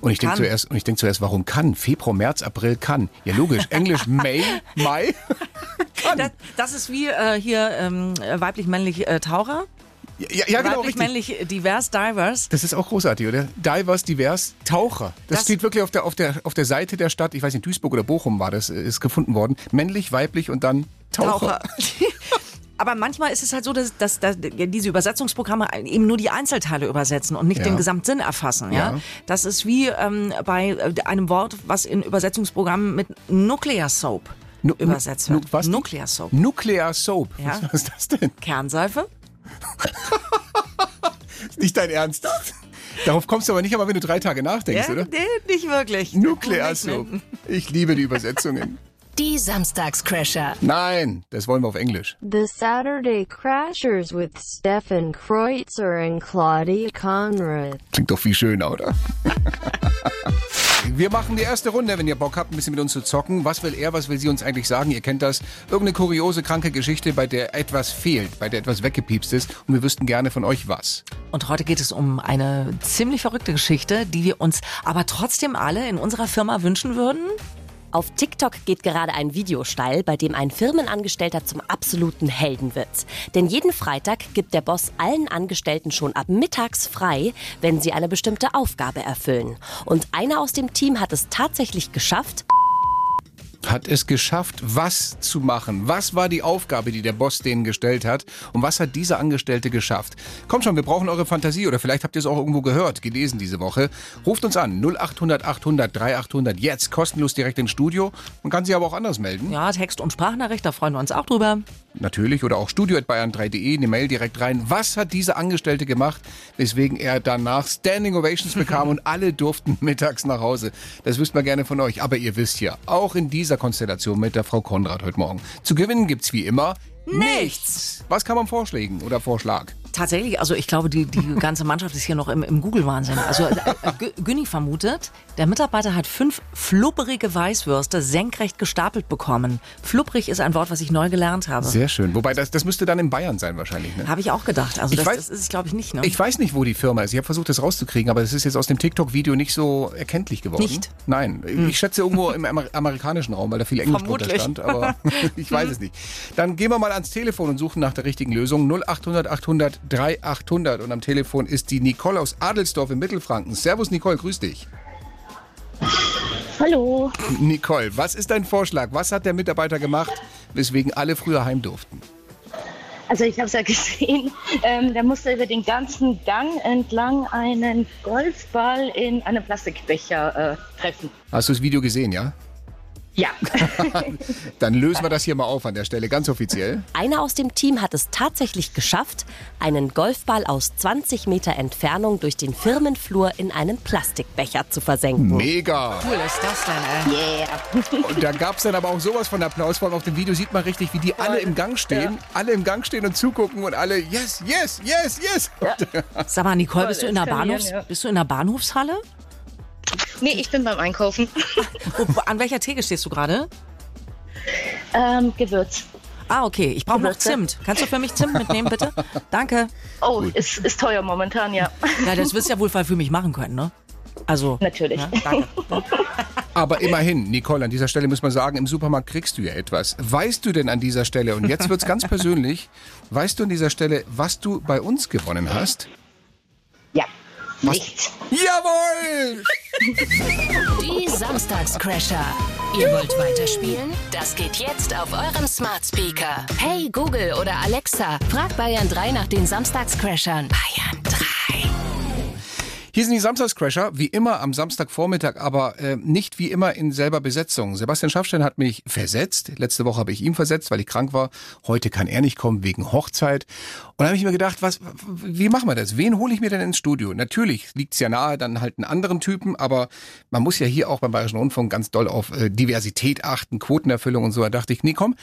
Und ich denke Kann. zuerst, und ich denk zuerst, warum kann? Februar, März, April, kann. Ja, logisch. Englisch May, Mai. das, das ist wie äh, hier ähm, weiblich-männlich äh, Taucher. Ja, ja genau, richtig. Weiblich-männlich divers, divers. Das ist auch großartig, oder? Divers, divers, Taucher. Das, Das- steht wirklich auf der, auf, der, auf der Seite der Stadt, ich weiß nicht, Duisburg oder Bochum war das, äh, ist gefunden worden. Männlich, weiblich und dann Taucher. Taucher. Aber manchmal ist es halt so, dass, dass, dass diese Übersetzungsprogramme eben nur die Einzelteile übersetzen und nicht Ja. den Gesamtsinn erfassen. Ja? Ja. Das ist wie ähm, bei äh, einem Wort, was in Übersetzungsprogrammen mit Nuclear Soap Nu- übersetzt nu- wird. was? Nuclear Soap. Nuclear Soap. Ja. Was, ist das denn? Kernseife? Nicht dein Ernst. Darauf kommst du aber nicht, aber wenn du drei Tage nachdenkst, oder? nee, nicht wirklich. Nuclear? Soap. Ich liebe die Übersetzungen. Die Samstagscrasher. Nein, das wollen wir auf Englisch. The Saturday Crashers with Stefan Kreutzer and Claudia Conrad. Klingt doch viel schöner, oder? Wir machen die erste Runde, wenn ihr Bock habt, ein bisschen mit uns zu zocken. Was will er, was will sie uns eigentlich sagen? Ihr kennt das. Irgendeine kuriose, kranke Geschichte, bei der etwas fehlt, bei der etwas weggepiepst ist. Und wir wüssten gerne von euch was. Und heute geht es um eine ziemlich verrückte Geschichte, die wir uns aber trotzdem alle in unserer Firma wünschen würden. Auf TikTok geht gerade ein Video steil, bei dem ein Firmenangestellter zum absoluten Helden wird. Denn jeden Freitag gibt der Boss allen Angestellten schon ab mittags frei, wenn sie eine bestimmte Aufgabe erfüllen. Und einer aus dem Team hat es tatsächlich geschafft, Hat es geschafft, was zu machen? Was war die Aufgabe, die der Boss denen gestellt hat? Und was hat dieser Angestellte geschafft? Kommt schon, wir brauchen eure Fantasie oder vielleicht habt ihr es auch irgendwo gehört, gelesen diese Woche. Ruft uns an 0800 800 3800 jetzt kostenlos direkt ins Studio. Man kann sich aber auch anders melden. Ja, Text- und Sprachnachricht, da freuen wir uns auch drüber. Natürlich oder auch studio@bayern3.de eine Mail direkt rein. Was hat dieser Angestellte gemacht, weswegen er danach Standing Ovations bekam und alle durften mittags nach Hause? Das wüsst man gerne von euch. Aber ihr wisst ja, auch in dieser Konstellation mit der Frau Konrad heute Morgen. Zu gewinnen gibt's wie immer nichts. Was kann man vorschlagen oder Vorschlag? Tatsächlich, also ich glaube, die, die ganze Mannschaft ist hier noch im, im Google-Wahnsinn. Also äh, Gü- Günni vermutet, der Mitarbeiter hat fünf flupperige Weißwürste senkrecht gestapelt bekommen. Flupprig ist ein Wort, was ich neu gelernt habe. Sehr schön. Wobei, das, das müsste dann in Bayern sein wahrscheinlich. Ne? Habe ich auch gedacht. Also das, weiß- das ist es, glaube ich, nicht. Ne? Ich weiß nicht, wo die Firma ist. Ich habe versucht, das rauszukriegen, aber es ist jetzt aus dem TikTok-Video nicht so erkenntlich geworden. Nicht? Hm. Nein. Ich schätze irgendwo im Amer amerikanischen Raum, weil da viel Englisch drunter stand, aber ich weiß es nicht. Dann gehen wir mal ans Telefon und suchen nach der richtigen Lösung. 0800 800 3800 und am Telefon ist die Nicole aus Adelsdorf in Mittelfranken. Servus Nicole, grüß dich. Hallo. Nicole, was ist dein Vorschlag? Was hat der Mitarbeiter gemacht, weswegen alle früher heim durften? Also ich habe es ja gesehen, ähm, der musste über den ganzen Gang entlang einen Golfball in einem Plastikbecher äh, treffen. Hast du das Video gesehen, ja? Ja. Dann lösen wir das hier mal auf an der Stelle, ganz offiziell. Einer aus dem Team hat es tatsächlich geschafft, einen Golfball aus 20 Meter Entfernung durch den Firmenflur in einen Plastikbecher zu versenken. Mega! cool ist das denn, ey? Yeah. Und da gab es dann aber auch sowas von Applaus. Vor allem auf dem Video sieht man richtig, wie die alle im Gang stehen. Alle im Gang stehen und zugucken und alle, yes, yes, yes, yes. Sag mal, Nicole, bist du in der, Bahnhofs-, ja. bist du in der Bahnhofshalle? Nee, ich bin beim Einkaufen. Wo, an welcher Theke stehst du gerade? Ähm, Gewürz. Ah, okay. Ich brauche noch. Zimt. Kannst du für mich Zimt mitnehmen, bitte? Danke. Oh, ist, ist teuer momentan, ja. Ja, das wirst du ja wohl für mich machen können, ne? Also. Natürlich. Ja, danke. Aber immerhin, Nicole, an dieser Stelle muss man sagen, im Supermarkt kriegst du ja etwas. Weißt du denn an dieser Stelle, und jetzt wird's ganz persönlich, weißt du an dieser Stelle, was du bei uns gewonnen hast? Was? Nichts. Jawohl! Die Samstagscrasher. Ihr wollt weiterspielen? Das geht jetzt auf eurem Smart Speaker. Hey Google oder Alexa, frag Bayern 3 nach den Samstagscrashern. Bayern 3. Hier sind die Samstagscrasher, wie immer am Samstagvormittag, aber äh, nicht wie immer in selber Besetzung. Sebastian Schaffstein hat mich versetzt. Letzte Woche habe ich ihn versetzt, weil ich krank war. Heute kann er nicht kommen wegen Hochzeit. Und da habe ich mir gedacht, was, wie machen wir das? Wen hole ich mir denn ins Studio? Natürlich liegt's ja nahe, dann halt einen anderen Typen, aber man muss ja hier auch beim Bayerischen Rundfunk ganz doll auf äh, Diversität achten, Quotenerfüllung und so. Da dachte ich, nee, komm,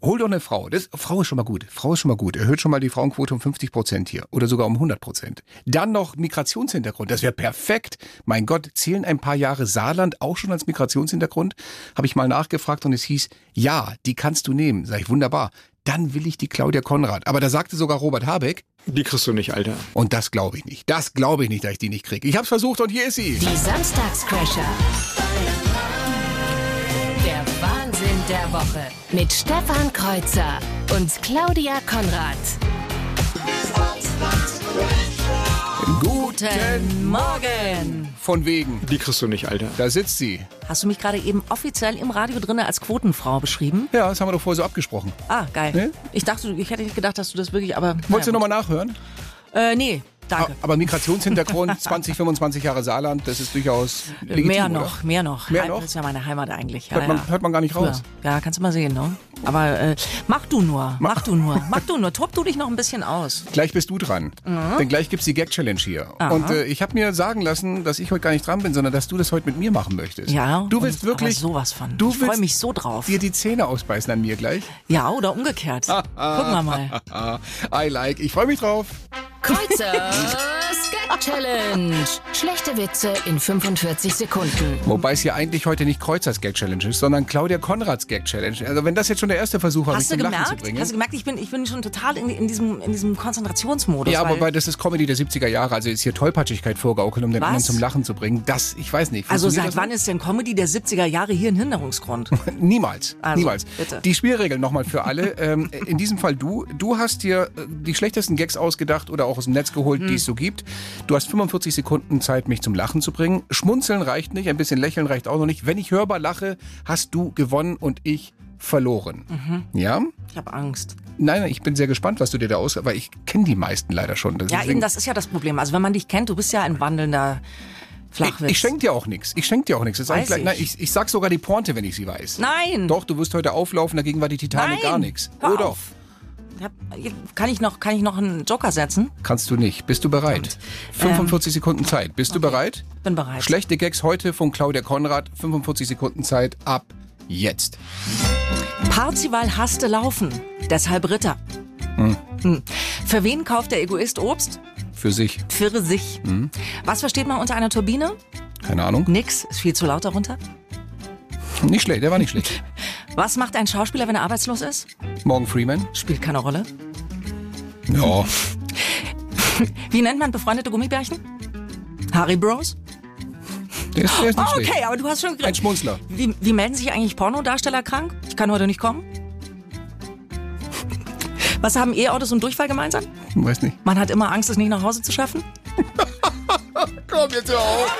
Hol doch eine Frau. Das, Frau ist schon mal gut. Frau ist schon mal gut. Erhöht schon mal die Frauenquote um 50 Prozent hier. Oder sogar um 100 Prozent. Dann noch Migrationshintergrund. Das wäre perfekt. Mein Gott, zählen ein paar Jahre Saarland auch schon als Migrationshintergrund? Habe ich mal nachgefragt und es hieß, ja, die kannst du nehmen. Sag ich, wunderbar. Dann will ich die Claudia Konrad. Aber da sagte sogar Robert Habeck, Die kriegst du nicht, Alter. und das glaube ich nicht. Das glaube ich nicht, dass ich die nicht kriege. Ich habe es versucht und hier ist sie. Die Samstagscrasher. Der Woche. Mit Stefan Kreuzer und Claudia Konrad. Guten Morgen. Von wegen. Die kriegst du nicht, Alter. Da sitzt sie. Hast du mich gerade eben offiziell im Radio drinne als Quotenfrau beschrieben? Ja, das haben wir doch vorher so abgesprochen. Ah, geil. Ne? Ich dachte, ich hätte nicht gedacht, dass du das wirklich, aber. Wolltest du naja, nochmal nachhören? Äh, nee, danke. Aber Migrationshintergrund, 20, 25 Jahre Saarland, das ist durchaus legitim, mehr oder? noch, mehr noch. Mehr noch? Das ist ja meine Heimat eigentlich. Ja, Hört man- ja. hört man gar nicht Früher. raus. Ja, kannst du mal sehen, ne? Aber äh, mach du nur, mach du nur, mach du nur. Tob du dich noch ein bisschen aus. Gleich bist du dran. Denn gleich gibt's die Gag-Challenge hier. Aha. Und äh, ich habe mir sagen lassen, dass ich heute gar nicht dran bin, sondern dass du das heute mit mir machen möchtest. Ja. Du willst wirklich sowas von. du ich freue mich so drauf. dir die Zähne ausbeißen an mir gleich. Ja, oder umgekehrt. Gucken wir mal. I like. Ich freue mich drauf. Kreuzers Gag Challenge. Schlechte Witze in 45 Sekunden. Wobei es ja eigentlich heute nicht Kreuzers Gag-Challenge ist, sondern Claudia Konrads Gag-Challenge. Also wenn das jetzt schon der erste Versuch war, mich Hast du zum Lachen zu gemerkt? bringen. Hast du gemerkt, ich bin, ich bin schon total in, in, diesem, in diesem Konzentrationsmodus. ja, weil- wobei das ist Comedy der 70er Jahre, also ist hier Tollpatschigkeit vorgaukeln, um den Was? anderen zum Lachen zu bringen. Das, ich weiß nicht. Also seit wann ist denn Comedy der 70er Jahre hier ein Hinderungsgrund? Niemals, Also, niemals. bitte. Die Spielregeln nochmal für alle. ähm, in diesem Fall du. Du hast dir äh, die schlechtesten Gags ausgedacht oder auch aus dem Netz geholt, Hm. die es so gibt. Du hast 45 Sekunden Zeit, mich zum Lachen zu bringen. Schmunzeln reicht nicht, ein bisschen lächeln reicht auch noch nicht. Wenn ich hörbar lache, hast du gewonnen und ich verloren. Mhm. Ja? Ich habe Angst. Nein, ich bin sehr gespannt, was du dir da aus... weil ich kenne die meisten leider schon. Ja, Deswegen- eben, das ist ja das Problem. Also wenn man dich kennt, du bist ja ein wandelnder Flachwitz. ich, ich schenke dir auch nichts. Ich schenke dir auch nichts. Das ich, gleich. ich. Nein, ich, ich sag sogar die Pointe, wenn ich sie weiß. Nein! Doch, du wirst heute auflaufen, dagegen war die Titanic Nein! gar nichts. Doch. auf. Hab- Kann ich, noch, kann ich noch einen Joker setzen? Kannst du nicht. Bist du bereit? 45 Sekunden Zeit. Bist du bereit? Bin bereit. Schlechte Gags heute von Claudia Konrad. 45 Sekunden Zeit ab jetzt. Parzival hasste laufen, deshalb Ritter. Hm. Hm. Für wen kauft der Egoist Obst? Für sich. Für sich. Mhm. Was versteht man unter einer Turbine? Keine Ahnung. Nix, ist viel zu laut darunter. Nicht schlecht, der war nicht schlecht. Was macht ein Schauspieler, wenn er arbeitslos ist? Morgan Freeman. Spielt keine Rolle. Ja. Wie nennt man befreundete Gummibärchen? Harry Bros? Der ist, der ist nicht Oh, schlecht. okay, aber du hast schon Ein Schmunzler. Wie, wie melden sich eigentlich Pornodarsteller krank? Ich kann heute nicht kommen. Was haben E-Autos und Durchfall gemeinsam? Weiß nicht. Man hat immer Angst, es nicht nach Hause zu schaffen. Komm jetzt hör auf.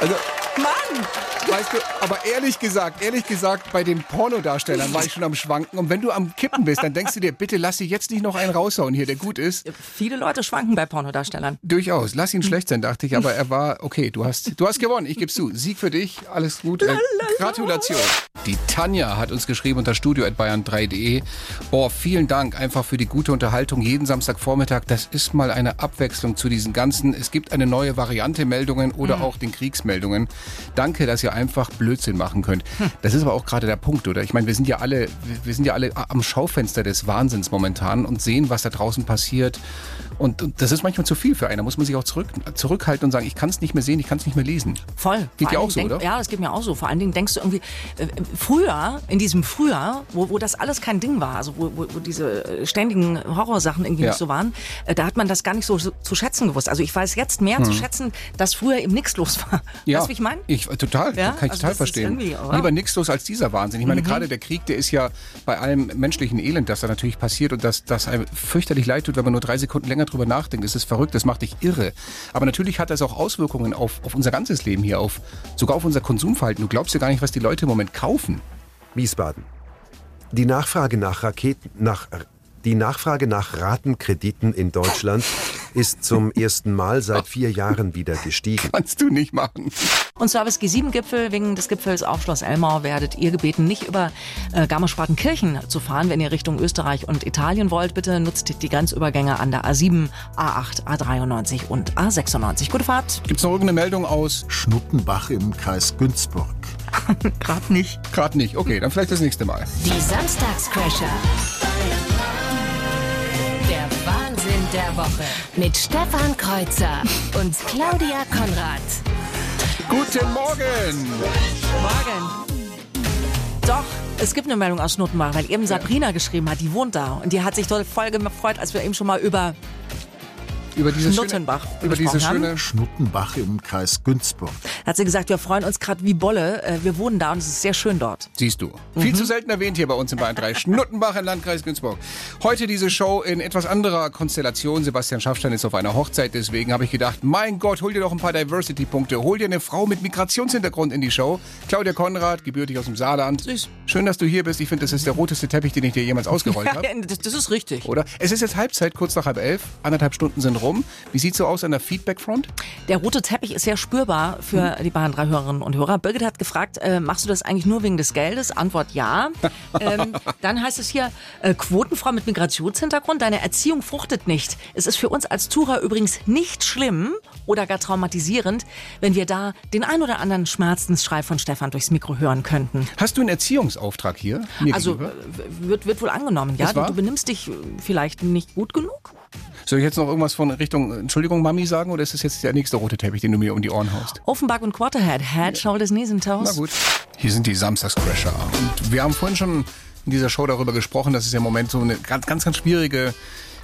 Also, Mann! Weißt du, aber ehrlich gesagt, ehrlich gesagt, bei den Pornodarstellern war ich schon am Schwanken. Und wenn du am Kippen bist, dann denkst du dir, bitte lass sie jetzt nicht noch einen raushauen hier, der gut ist. Viele Leute schwanken bei Pornodarstellern. Durchaus. Lass ihn schlecht sein, dachte ich, aber er war okay. Du hast, du hast gewonnen. Ich geb's zu. Sieg für dich. Alles gut. Äh, Gratulation. Die Tanja hat uns geschrieben unter studio@bayern3.de. Boah, vielen Dank einfach für die gute Unterhaltung jeden Samstagvormittag. Das ist mal eine Abwechslung zu diesen ganzen. Es gibt eine neue Variante Meldungen oder Mhm. auch den Kriegsmeldungen. Danke, dass ihr einfach Blödsinn machen könnt. Hm. Das ist aber auch gerade der Punkt, oder? Ich meine, wir sind ja alle, wir sind ja alle am Schaufenster des Wahnsinns momentan und sehen, was da draußen passiert. Und, und das ist manchmal zu viel für einen. Da muss man sich auch zurück, zurückhalten und sagen, ich kann es nicht mehr sehen, ich kann es nicht mehr lesen. Voll. Geht dir auch so, Dingen oder? denk- Ja, das geht mir auch so. Vor allen Dingen denkst du irgendwie, äh, äh, früher, in diesem Frühjahr, wo, wo das alles kein Ding war, also wo, wo, wo diese äh, ständigen Horrorsachen irgendwie Ja. nicht so waren, äh, da hat man das gar nicht so, so zu schätzen gewusst. Also ich weiß jetzt mehr zu Hm. schätzen, dass früher eben nichts los war. Ja, Weißt du, wie ich meine? Ich, total, Ja? kann ich Also total verstehen. Lieber nichts los als dieser Wahnsinn. Ich meine, Mhm. gerade der Krieg, der ist ja bei allem menschlichen Elend, das da natürlich passiert und das, das einem fürchterlich leid tut, wenn man nur drei Sekunden länger drüber nachdenkt. Das ist verrückt, das macht dich irre. Aber natürlich hat das auch Auswirkungen auf, auf unser ganzes Leben hier, auf, sogar auf unser Konsumverhalten. Du glaubst ja gar nicht, was die Leute im Moment kaufen. Wiesbaden. Die Nachfrage nach Raketen, nach, die Nachfrage nach Ratenkrediten in Deutschland ist zum ersten Mal seit vier Jahren wieder gestiegen. Kannst du nicht machen. Und Service G7-Gipfel, wegen des Gipfels auf Schloss Elmau werdet ihr gebeten, nicht über äh, Garmisch-Partenkirchen zu fahren, wenn ihr Richtung Österreich und Italien wollt. Bitte nutzt die Grenzübergänge an der A7, A8, A93 und A96. Gute Fahrt. Gibt's noch irgendeine Meldung aus Schnuttenbach im Kreis Günzburg? Gerade nicht. Gerade nicht. Okay, dann vielleicht das nächste Mal. Die Samstagscrasher. Der Woche. Mit Stefan Kreuzer und Claudia Konrad. Guten Morgen! Morgen. Doch, es gibt eine Meldung aus Schnuttenbach, weil eben Sabrina geschrieben hat, die wohnt da. Und die hat sich voll gefreut, als wir eben schon mal über Über dieses Schnuttenbach schöne, über diese haben. schöne Schnuttenbach im Kreis Günzburg. hat sie gesagt, wir freuen uns gerade wie Bolle. Äh, Wir wohnen da und es ist sehr schön dort. Siehst du. Viel zu selten erwähnt hier bei uns in Bayern 3. Schnuttenbach im Landkreis Günzburg. Heute diese Show in etwas anderer Konstellation. Sebastian Schaffstein ist auf einer Hochzeit, deswegen habe ich gedacht, mein Gott, hol dir doch ein paar Diversity-Punkte. Hol dir eine Frau mit Migrationshintergrund in die Show. Claudia Konrad, gebürtig aus dem Saarland. Süß. Schön, dass du hier bist. Ich finde, das ist der roteste Teppich, den ich dir jemals ausgerollt habe. das, das ist richtig. Oder? Es ist jetzt Halbzeit, kurz nach halb elf. Anderthalb Stunden sind rum. Wie sieht's so aus an der Feedback-Front? Der rote Teppich ist sehr spürbar für die Bayern 3 Hörerinnen und Hörer. Birgit hat gefragt, äh, machst du das eigentlich nur wegen des Geldes? Antwort ja. ähm, dann heißt es hier, äh, Quotenfrau mit Migrationshintergrund, deine Erziehung fruchtet nicht. Es ist für uns als Tourer übrigens nicht schlimm oder gar traumatisierend, wenn wir da den ein oder anderen Schmerzensschrei von Stefan durchs Mikro hören könnten. Hast du einen Erziehungsauftrag hier? Also wird, wird wohl angenommen, ja. Du, benimmst dich vielleicht nicht gut genug. Soll ich jetzt noch irgendwas von Richtung Entschuldigung Mami sagen oder ist das jetzt der nächste rote Teppich, den du mir um die Ohren haust? Offenbach und Quarterhead, Head, Shoulders, Knees and Toes. Na gut. Hier sind die Samstagscrasher. Und wir haben vorhin schon in dieser Show darüber gesprochen, dass es ja im Moment so eine ganz, ganz, ganz schwierige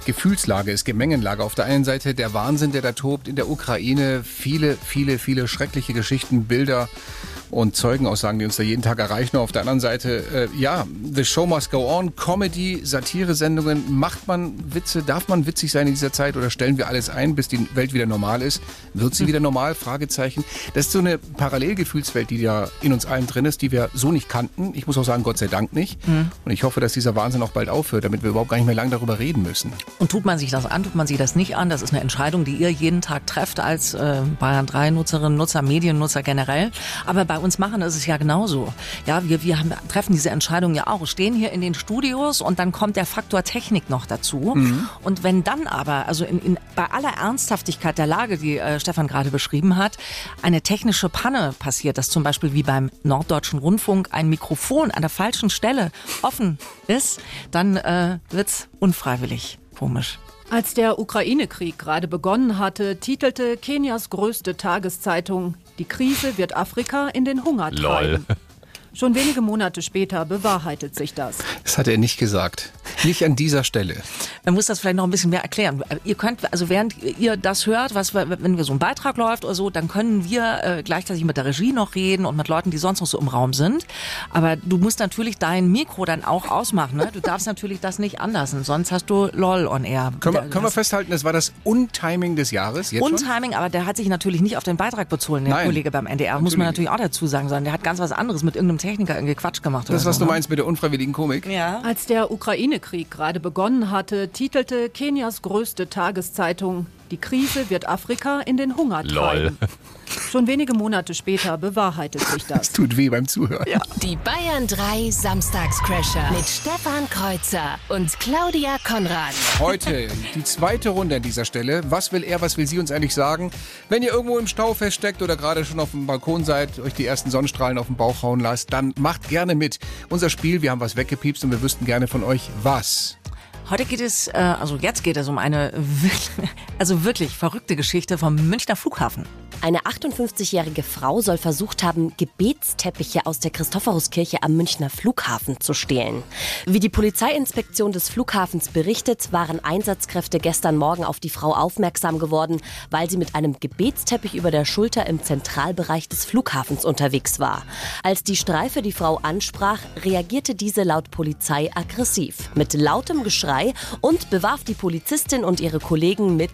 Gefühlslage ist, Gemengenlage. Auf der einen Seite der Wahnsinn, der da tobt in der Ukraine. Viele, viele, viele schreckliche Geschichten, Bilder und Zeugenaussagen, die uns da jeden Tag erreichen. Auf der anderen Seite, äh, ja, The Show Must Go On, Comedy, Satire-Sendungen. Macht man Witze? Darf man witzig sein in dieser Zeit oder stellen wir alles ein, bis die Welt wieder normal ist? Wird sie wieder normal? Fragezeichen. Das ist so eine Parallelgefühlswelt, die ja in uns allen drin ist, die wir so nicht kannten. Ich muss auch sagen, Gott sei Dank nicht. Mhm. Und ich hoffe, dass dieser Wahnsinn auch bald aufhört, damit wir überhaupt gar nicht mehr lange darüber reden müssen. Und tut man sich das an, tut man sich das nicht an? Das ist eine Entscheidung, die ihr jeden Tag trefft als äh, Bayern 3 Nutzerinnen, Nutzer, Mediennutzer generell. Aber bei bei uns machen, ist es ja genauso. Ja, wir, wir haben, treffen diese Entscheidung ja auch, stehen hier in den Studios und dann kommt der Faktor Technik noch dazu. Mhm. Und wenn dann aber, also in, in, bei aller Ernsthaftigkeit der Lage, die äh, Stefan gerade beschrieben hat, eine technische Panne passiert, dass zum Beispiel wie beim Norddeutschen Rundfunk ein Mikrofon an der falschen Stelle offen ist, dann äh, wird's unfreiwillig komisch. Als der Ukraine-Krieg gerade begonnen hatte, titelte Kenias größte Tageszeitung, die Krise wird Afrika in den Hunger treiben. Schon wenige Monate später bewahrheitet sich das. Das hat er nicht gesagt. Nicht an dieser Stelle. Man muss das vielleicht noch ein bisschen mehr erklären. Ihr könnt, also während ihr das hört, was wir, wenn wir so ein Beitrag läuft oder so, dann können wir äh, gleichzeitig mit der Regie noch reden und mit Leuten, die sonst noch so im Raum sind. Aber du musst natürlich dein Mikro dann auch ausmachen. Ne? Du darfst natürlich das nicht anlassen, sonst hast du LOL on air. Können wir, können wir festhalten, das war das Untiming des Jahres? Jetzt schon? Untiming, aber der hat sich natürlich nicht auf den Beitrag bezogen, der Nein, Kollege beim NDR. Muss man natürlich auch dazu sagen, sondern der hat ganz was anderes mit irgendeinem Techniker irgendwie Quatsch gemacht. Das, oder was so, du ne? meinst mit der unfreiwilligen Komik? Ja. Als der Ukraine-Krieg gerade begonnen hatte, titelte Kenias größte Tageszeitung, die Krise wird Afrika in den Hunger treiben. Schon wenige Monate später bewahrheitet sich das. Das tut weh beim Zuhören. Die Bayern 3 Samstagscrasher mit Stefan Kreuzer und Claudia Konrad. Heute die zweite Runde an dieser Stelle. Was will er, was will sie uns eigentlich sagen? Wenn ihr irgendwo im Stau feststeckt oder gerade schon auf dem Balkon seid, euch die ersten Sonnenstrahlen auf den Bauch hauen lasst, dann macht gerne mit. Unser Spiel, wir haben was weggepiepst und wir wüssten gerne von euch, was. Heute geht es, äh, also jetzt geht es um eine wirklich, also wirklich verrückte Geschichte vom Münchner Flughafen. Eine 58-jährige Frau soll versucht haben, Gebetsteppiche aus der Christophoruskirche am Münchner Flughafen zu stehlen. Wie die Polizeiinspektion des Flughafens berichtet, waren Einsatzkräfte gestern Morgen auf die Frau aufmerksam geworden, weil sie mit einem Gebetsteppich über der Schulter im Zentralbereich des Flughafens unterwegs war. Als die Streife die Frau ansprach, reagierte diese laut Polizei aggressiv. Mit lautem Geschrei und bewarf die Polizistin und ihre Kollegen mit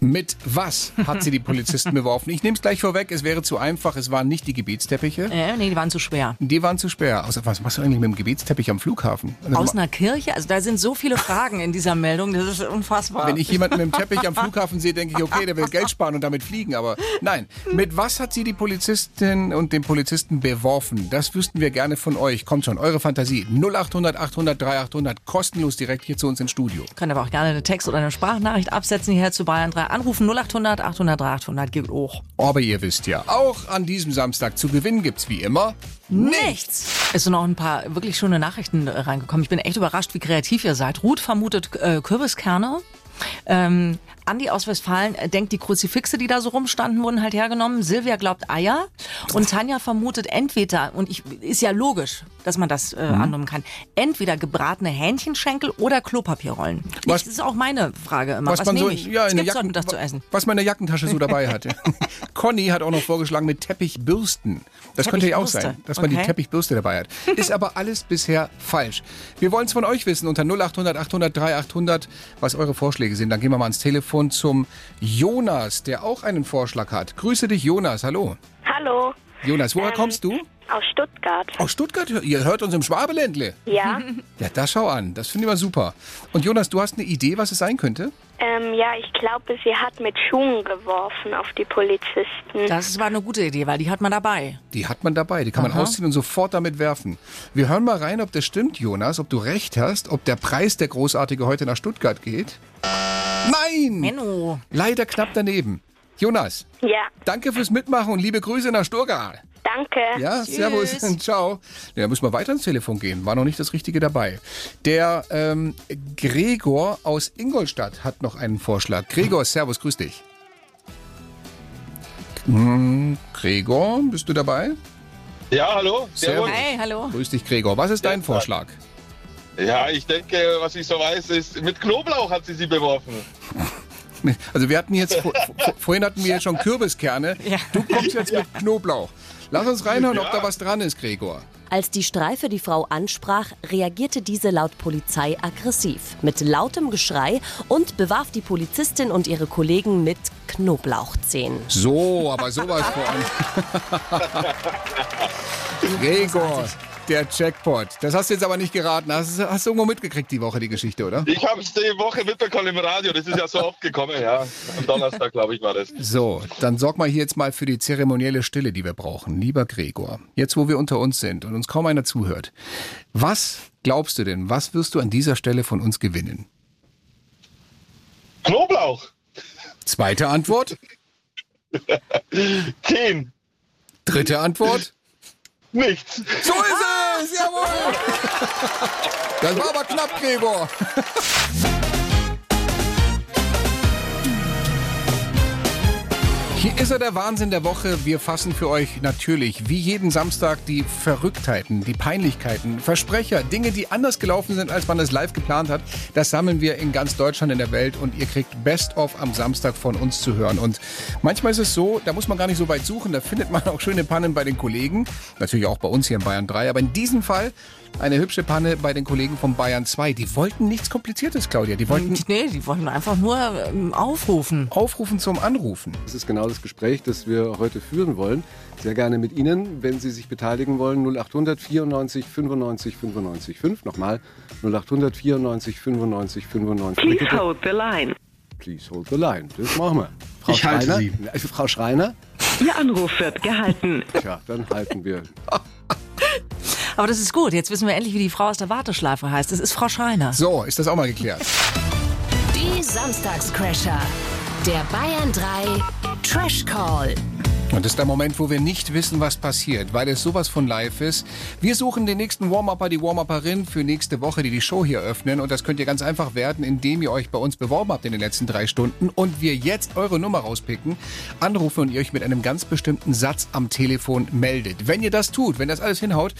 Mit was hat sie die Polizisten beworfen? Ich nehme es gleich vorweg, es wäre zu einfach, es waren nicht die Gebetsteppiche. Äh, nee, die waren zu schwer. Die waren zu schwer. Außer, was machst du eigentlich mit dem Gebetsteppich am Flughafen? Also, Aus einer Kirche? Also da sind so viele Fragen in dieser Meldung, das ist unfassbar. Wenn ich jemanden mit dem Teppich am Flughafen sehe, denke ich, okay, der will Geld sparen und damit fliegen. Aber nein, mit was hat sie die Polizistin und den Polizisten beworfen? Das wüssten wir gerne von euch. Kommt schon, eure Fantasie. 0800 800 3800, kostenlos direkt hier zu uns ins Studio. Könnt aber auch gerne eine Text- oder eine Sprachnachricht absetzen hierher zu Bayern 3. Anrufen 0800 800 3800 geht hoch. Aber ihr wisst ja, auch an diesem Samstag zu gewinnen gibt's wie immer Nichts. Es sind noch ein paar wirklich schöne Nachrichten äh, reingekommen. Ich bin echt überrascht, wie kreativ ihr seid. Ruth vermutet äh, Kürbiskerne. Ähm, Andi aus Westfalen äh, denkt, die Kruzifixe, die da so rumstanden, wurden halt hergenommen. Silvia glaubt Eier. Und Tanja vermutet entweder, und ich, ist ja logisch, dass man das äh, Mhm. annehmen kann, entweder gebratene Hähnchenschenkel oder Klopapierrollen. Was- das ist auch meine Frage immer. Was, was, man nehme so, ich? ja, Was in der Jacken, das zu essen? was man in der Jackentasche so dabei hatte. Conny hat auch noch vorgeschlagen mit Teppichbürsten. Das könnte ja auch sein, dass man die okay. Teppichbürste dabei hat. Ist aber alles bisher falsch. Wir wollen es von euch wissen unter 0800 800 3800, was eure Vorschläge sind. Dann gehen wir mal ans Telefon zum Jonas, der auch einen Vorschlag hat. Grüße dich, Jonas. Hallo. Hallo, Jonas, woher Ähm, kommst du? aus Stuttgart. Aus Stuttgart. Ihr hört uns im Schwabeländle. Ja, Ja, das schau an. Das finde ich mal super. Und Jonas, du hast eine Idee, was es sein könnte? ähm, ja, ich glaube, sie hat mit Schuhen geworfen auf die Polizisten. Das war eine gute Idee, weil die hat man dabei. Die hat man dabei, die kann man Aha. ausziehen und sofort damit werfen. Wir hören mal rein, ob das stimmt, Jonas, ob du recht hast, ob der Preis der Großartige heute nach Stuttgart geht. Nein! Menno. Leider knapp daneben. Jonas, Ja, danke fürs Mitmachen und liebe Grüße nach Stuttgart. danke. Ja, servus, ciao. Ja, da müssen wir weiter ins Telefon gehen. War noch nicht das Richtige dabei. Der ähm, Gregor aus Ingolstadt hat noch einen Vorschlag. Gregor, servus, grüß dich. Hm, Gregor, bist du dabei? Ja, hallo. Servus. Hey, hallo. Grüß dich, Gregor. Was ist dein Vorschlag? Ja, ich denke, was ich so weiß, ist, mit Knoblauch hat sie sie beworfen. Also wir hatten jetzt, vor, vor, vorhin hatten wir jetzt schon Kürbiskerne. Du kommst jetzt mit Knoblauch. Lass uns reinhören, ob da was dran ist, Gregor. Als die Streife die Frau ansprach, reagierte diese laut Polizei aggressiv. Mit lautem Geschrei und bewarf die Polizistin und ihre Kollegen mit Knoblauchzehen. So, aber sowas von. Gregor, Der Jackpot. Das hast du jetzt aber nicht geraten. Hast, hast du irgendwo mitgekriegt die Woche, die Geschichte, oder? Ich habe es die Woche mitbekommen im Radio. Das ist ja so oft gekommen, ja. Am Donnerstag, glaube ich, war das. So, dann sorg mal hier jetzt mal für die zeremonielle Stille, die wir brauchen. Lieber Gregor, jetzt wo wir unter uns sind und uns kaum einer zuhört, was glaubst du denn, was wirst du an dieser Stelle von uns gewinnen? Knoblauch. Zweite Antwort? Kein. Dritte Antwort? Nichts. So ist es! Das war aber knapp, Gregor. Hier ist er, der Wahnsinn der Woche. Wir fassen für euch natürlich wie jeden Samstag die Verrücktheiten, die Peinlichkeiten, Versprecher, Dinge, die anders gelaufen sind, als man es live geplant hat. Das sammeln wir in ganz Deutschland in der Welt und ihr kriegt Best of am Samstag von uns zu hören. Und manchmal ist es so, da muss man gar nicht so weit suchen, da findet man auch schöne Pannen bei den Kollegen. Natürlich auch bei uns hier in Bayern 3. Aber in diesem Fall eine hübsche Panne bei den Kollegen von Bayern 2. Die wollten nichts Kompliziertes, Claudia. Die wollten Nee, die wollten einfach nur ähm, aufrufen. Aufrufen zum Anrufen. Das ist genau das Gespräch, das wir heute führen wollen. Sehr gerne mit Ihnen, wenn Sie sich beteiligen wollen. 0800 94 95 95 5. Nochmal 0800 94 95 95 Please hold the line. Please hold the line. Das machen wir. Frau Ich halte Schreiner, Sie. Äh, Frau Schreiner? Ihr Anruf wird gehalten. Tja, dann halten wir. Aber das ist gut. Jetzt wissen wir endlich, wie die Frau aus der Warteschleife heißt. Das ist Frau Schreiner. So, ist das auch mal geklärt. Die Samstagscrasher. Der Bayern 3 Trash Call. Und das ist der Moment, wo wir nicht wissen, was passiert, weil es sowas von live ist. Wir suchen den nächsten Warm-Upper, die Warm-Upperin für nächste Woche, die die Show hier öffnen. Und das könnt ihr ganz einfach werden, indem ihr euch bei uns beworben habt in den letzten drei Stunden und wir jetzt eure Nummer rauspicken, anrufen und ihr euch mit einem ganz bestimmten Satz am Telefon meldet. Wenn ihr das tut, wenn das alles hinhaut,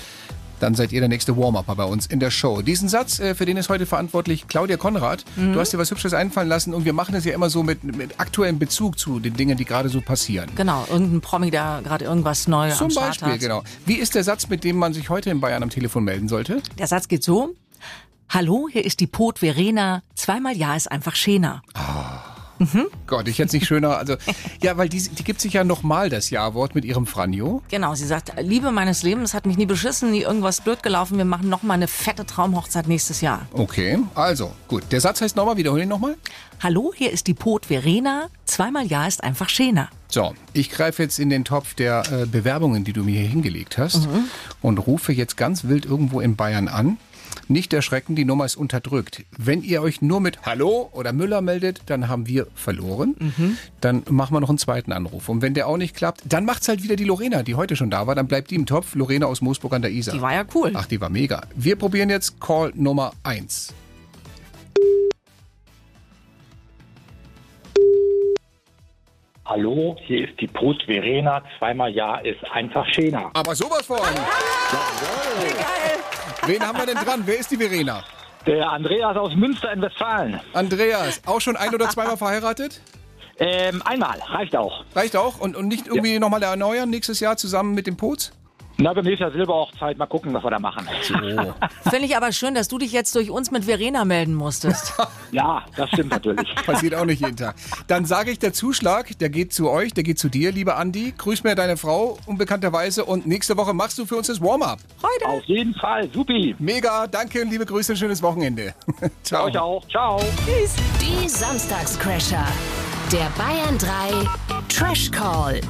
dann seid ihr der nächste Warm-Upper bei uns in der Show. Diesen Satz, äh, für den ist heute verantwortlich Claudia Konrad. Mhm. Du hast dir was Hübsches einfallen lassen und wir machen es ja immer so mit, mit aktuellem Bezug zu den Dingen, die gerade so passieren. Genau, irgendein Promi, der gerade irgendwas neu Zum am Start Beispiel, hat. genau. Wie ist der Satz, mit dem man sich heute in Bayern am Telefon melden sollte? Der Satz geht so. Hallo, hier ist die Pot Verena. Zweimal Ja ist einfach schöner. Gott, ich hätte es nicht schöner. Also, ja, weil die, die gibt sich ja nochmal das Ja-Wort mit ihrem Franjo. Genau, sie sagt, Liebe meines Lebens hat mich nie beschissen, nie irgendwas blöd gelaufen. Wir machen noch mal eine fette Traumhochzeit nächstes Jahr. Okay, also, gut. Der Satz heißt nochmal, wiederhole ihn nochmal. Hallo, hier ist die Pot Verena. Zweimal Ja ist einfach schöner. So, ich greife jetzt in den Topf der äh, Bewerbungen, die du mir hier hingelegt hast Mhm. und rufe jetzt ganz wild irgendwo in Bayern an. Nicht erschrecken, die Nummer ist unterdrückt. Wenn ihr euch nur mit Hallo oder Müller meldet, dann haben wir verloren. Mhm. Dann machen wir noch einen zweiten Anruf. Und wenn der auch nicht klappt, dann macht's halt wieder die Lorena, die heute schon da war. Dann bleibt die im Topf. Lorena aus Moosburg an der Isar. Die war ja cool. Ach, die war mega. Wir probieren jetzt Call Nummer 1. Hallo, hier ist die Brut Verena. Zweimal Ja ist einfach schöner. Aber sowas von. Wen haben wir denn dran? Wer ist die Verena? Der Andreas aus Münster in Westfalen. Andreas, auch schon ein oder zweimal verheiratet? Ähm, einmal, reicht auch. Reicht auch? Und, und nicht irgendwie nochmal erneuern nächstes Jahr zusammen mit dem Poz? Na, beim nächsten Jahr Silberhochzeit. Mal gucken, was wir da machen. Finde ich aber schön, dass du dich jetzt durch uns mit Verena melden musstest. ja, das stimmt natürlich. Passiert auch nicht jeden Tag. Dann sage ich, der Zuschlag, der geht zu euch, der geht zu dir, lieber Andi. Grüß mir deine Frau unbekannterweise und nächste Woche machst du für uns das Warm-up. Heute. Auf jeden Fall, supi. Mega, danke und liebe Grüße, ein schönes Wochenende. Ciao. Euch auch. Ciao. Tschüss. Die Samstagscrasher. Der Bayern 3 Trash Call.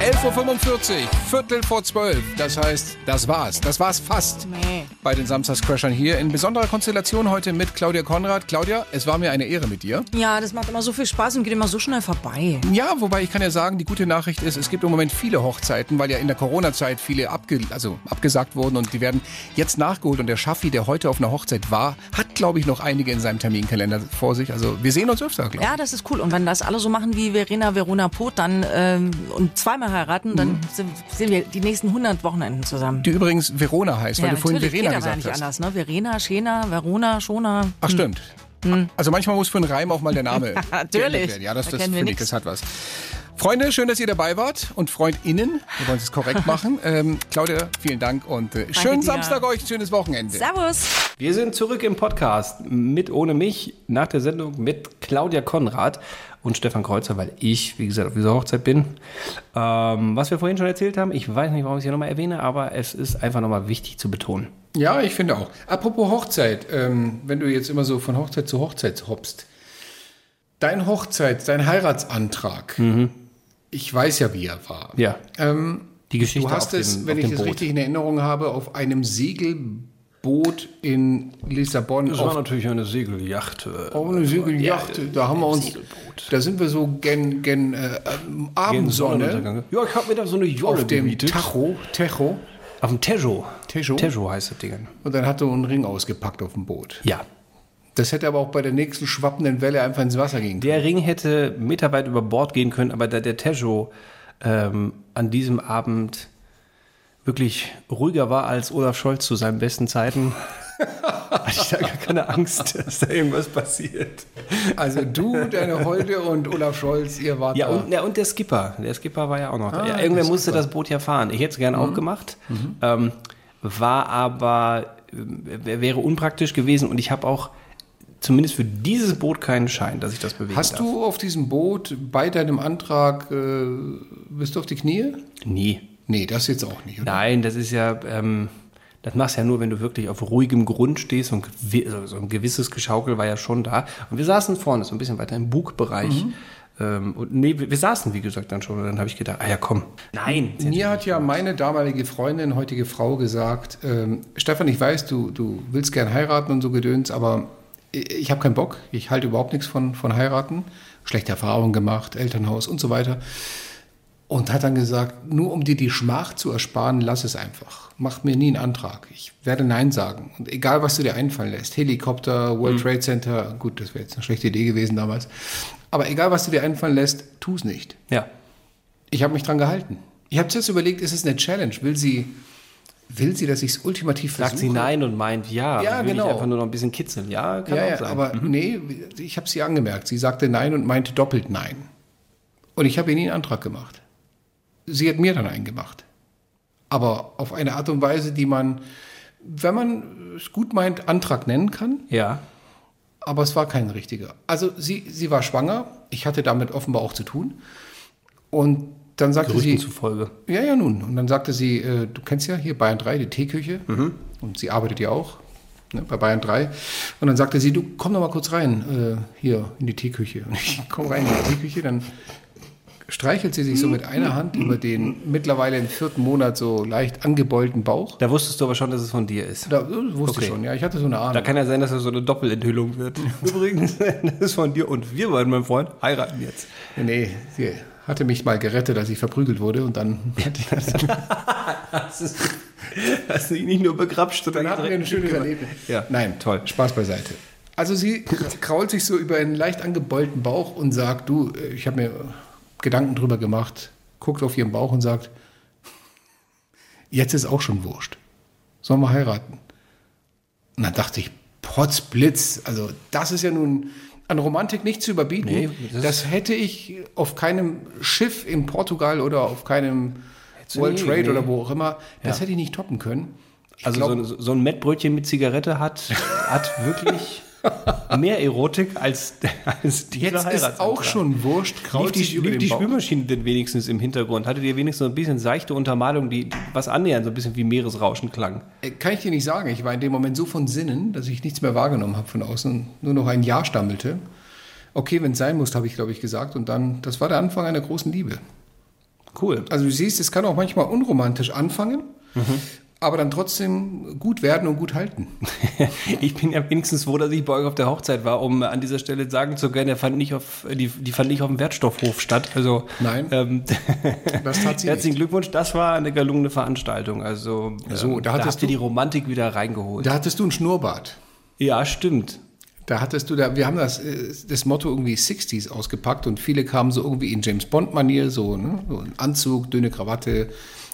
11.45 Uhr, Viertel vor zwölf. Das heißt, das war's. Das war's fast. Nee. Bei den Samstagscrashern hier in besonderer Konstellation heute mit Claudia Konrad. Claudia, es war mir eine Ehre mit dir. Ja, das macht immer so viel Spaß und geht immer so schnell vorbei. Ja, wobei ich kann ja sagen, die gute Nachricht ist, es gibt im Moment viele Hochzeiten, weil ja in der Corona-Zeit viele abge also abgesagt wurden und die werden jetzt nachgeholt. Und der Schaffi, der heute auf einer Hochzeit war, hat, glaube ich, noch einige in seinem Terminkalender vor sich. Also wir sehen uns öfter, glaube ich. Ja, das ist cool. Und wenn das alle so machen wie Verena Verona Pot dann ähm, und zweimal heiraten, Mhm. dann sind, sind wir die nächsten 100 Wochenenden zusammen. Die übrigens Verona heißt, weil ja, du vorhin Verena geht aber gesagt nicht hast. anders, ne? Verena, Schena, Verona, Schona. Ach, stimmt. Hm. Also manchmal muss für einen Reim auch mal der Name Natürlich. werden. Ja, das, Da das finde ich, das hat was. Freunde, schön, dass ihr dabei wart und FreundInnen, wir wollen es korrekt machen. Ähm, Claudia, vielen Dank und äh, schönen dir. Samstag euch, schönes Wochenende. Servus. Wir sind zurück im Podcast mit ohne mich nach der Sendung mit Claudia Konrad und Stefan Kreuzer, weil ich, wie gesagt, auf dieser Hochzeit bin. Ähm, was wir vorhin schon erzählt haben, ich weiß nicht, warum ich es hier nochmal erwähne, aber es ist einfach nochmal wichtig zu betonen. Ja, ich finde auch. Apropos Hochzeit, ähm, wenn du jetzt immer so von Hochzeit zu Hochzeit hoppst. Dein Hochzeit, dein Heiratsantrag, ich weiß ja, wie er war. Ja. Ähm, Die Geschichte Du hast auf es, dem- wenn ich dem es richtig in Erinnerung habe, auf einem Segelboot in Lissabon. Das war natürlich eine Segeljacht. äh, Oh, eine Segeljacht, Ja, da haben wir uns, Segelboot. da sind wir so gen, gen äh, ähm, Abendsonne. Ja, ich habe mir da so eine Jolle auf dem gemietet. Tacho, Techo. Auf dem Tejo. Tejo. Tejo heißt das Ding. Und dann hat er einen Ring ausgepackt auf dem Boot. Ja. Das hätte aber auch bei der nächsten schwappenden Welle einfach ins Wasser gehen können. Der Ring hätte meterweit über Bord gehen können, aber da der Tejo ähm, an diesem Abend wirklich ruhiger war als Olaf Scholz zu seinen besten Zeiten, hatte ich da gar keine Angst, dass da irgendwas passiert. Also du, deine Holde und Olaf Scholz, ihr wart Ja, da. und, ja, und der Skipper. Der Skipper war ja auch noch da. Ah, Ja, der irgendwer musste das Boot ja fahren. Ich hätte es gerne auch Mhm. gemacht. Ähm, war aber, äh, wäre unpraktisch gewesen und ich habe auch zumindest für dieses Boot keinen Schein, dass ich das bewegen Hast darf. du auf diesem Boot bei deinem Antrag, äh, bist du auf die Knie? Nie. Nee, das jetzt auch nicht, oder? Nein, das ist ja, ähm, das machst du ja nur, wenn du wirklich auf ruhigem Grund stehst und so ein gewisses Geschaukel war ja schon da. Und wir saßen vorne, so ein bisschen weiter im Bugbereich. Mhm. Ähm, und nee, wir, wir saßen, wie gesagt, dann schon. Und dann habe ich gedacht, ah ja, komm. Nein. Mir hat ja meine damalige Freundin, heutige Frau, gesagt, ähm, Stefan, ich weiß, du, du willst gern heiraten und so gedöns, aber ich, habe keinen Bock. Ich halte überhaupt nichts von, von heiraten. Schlechte Erfahrungen gemacht, Elternhaus und so weiter. Und hat dann gesagt, nur um dir die Schmach zu ersparen, lass es einfach. Mach mir nie einen Antrag. Ich werde Nein sagen. Und egal, was du dir einfallen lässt, Helikopter, World Mhm. Trade Center, gut, das wäre jetzt eine schlechte Idee gewesen damals. Aber egal, was du dir einfallen lässt, tu es nicht. Ja. Ich habe mich dran gehalten. Ich habe zuerst überlegt, ist es eine Challenge? Will sie, will sie, dass ich es ultimativ versuche? Sagt sie nein und meint ja. Ja, will genau. Ich einfach nur noch ein bisschen kitzeln. Ja, kann ja, auch sein. aber Mhm. nee, ich habe sie angemerkt. Sie sagte nein und meinte doppelt nein. Und ich habe ihr nie einen Antrag gemacht. Sie hat mir dann einen gemacht. Aber auf eine Art und Weise, die man, wenn man es gut meint, Antrag nennen kann. Ja. Aber es war kein richtiger. Also sie, sie war schwanger. Ich hatte damit offenbar auch zu tun. Und dann sagte Gerüchten sie. zufolge. Ja, ja, nun. Und dann sagte sie, äh, du kennst ja hier Bayern 3, die Teeküche. Mhm. Und sie arbeitet ja auch ne, bei Bayern 3. Und dann sagte sie, du komm doch mal kurz rein, äh, hier in die Teeküche. Und ich komme rein in die Teeküche, dann streichelt sie sich so mit einer Hand über den mittlerweile im vierten Monat so leicht angebeulten Bauch. Da wusstest du aber schon, dass es von dir ist. Da äh, wusste ich Okay. schon, ja. Ich hatte so eine Ahnung. Da kann ja sein, dass es so eine Doppelenthüllung wird. Übrigens, das ist von dir und wir beiden, mein Freund, heiraten jetzt. Nee, sie hatte mich mal gerettet, als ich verprügelt wurde und dann Hast du- hast du ihn nicht nur begrapscht, sondern Dann hatten wir ein schönes Erlebnis. Ja. Nein, toll. Spaß beiseite. Also sie krault sich so über einen leicht angebeulten Bauch und sagt, du, äh, ich habe mir Gedanken drüber gemacht, guckt auf ihren Bauch und sagt, jetzt ist auch schon wurscht. Sollen wir heiraten? Und dann dachte ich, Potzblitz, also das ist ja nun an Romantik nicht zu überbieten. Nee, das- das, hätte ich auf keinem Schiff in Portugal oder auf keinem World nie, Trade nee. oder wo auch immer, das Ja. hätte ich nicht toppen können. Ich Also glaub- so, ein- so ein Mettbrötchen mit Zigarette hat, hat wirklich mehr Erotik als, als dieser Jetzt ist auch schon wurscht, Lief krault die, lief den die. Spülmaschine denn wenigstens im Hintergrund? Hattet ihr wenigstens so ein bisschen seichte Untermalung, die, die was annähernd so ein bisschen wie Meeresrauschen klang? Äh, Kann ich dir nicht sagen. Ich war in dem Moment so von Sinnen, dass ich nichts mehr wahrgenommen habe von außen und nur noch ein Ja stammelte. Okay, wenn es sein muss, habe ich, glaube ich, gesagt. Und dann, das war der Anfang einer großen Liebe. Cool. Also du siehst, es kann auch manchmal unromantisch anfangen, Mhm. Aber dann trotzdem gut werden und gut halten. Ich bin ja wenigstens froh, dass ich bei euch auf der Hochzeit war, um an dieser Stelle sagen zu können, der fand nicht auf, die, die fand nicht auf dem Wertstoffhof statt. Also, Nein, ähm, das tat sie herzlichen nicht. Glückwunsch, das war eine gelungene Veranstaltung. Also, So, ähm, da da hattest habt ihr du- die Romantik wieder reingeholt. Da hattest du einen Schnurrbart. ja, stimmt. Da hattest du da, wir haben das, äh, das Motto irgendwie 60s ausgepackt und viele kamen so irgendwie in James Bond-Manier, so, ne, so ein Anzug, dünne Krawatte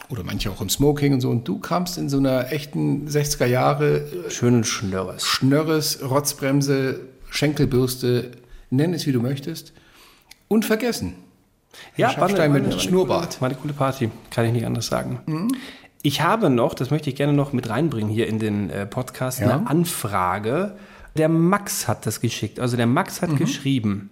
oder manche auch im Smoking und so. Und du kamst in so einer echten 60er Jahre Schönen Schnörres. Schnörres, Rotzbremse, Schenkelbürste, nenn es wie du möchtest, unvergessen. Ja, Herr Schaffstein mit Schnurrbart. War eine coole Party, kann ich nicht anders sagen. Ich habe noch, das möchte ich gerne noch mit reinbringen hier in den äh, Podcast, Ja. eine Anfrage. Der Max hat das geschickt. Also der Max hat Mhm. geschrieben,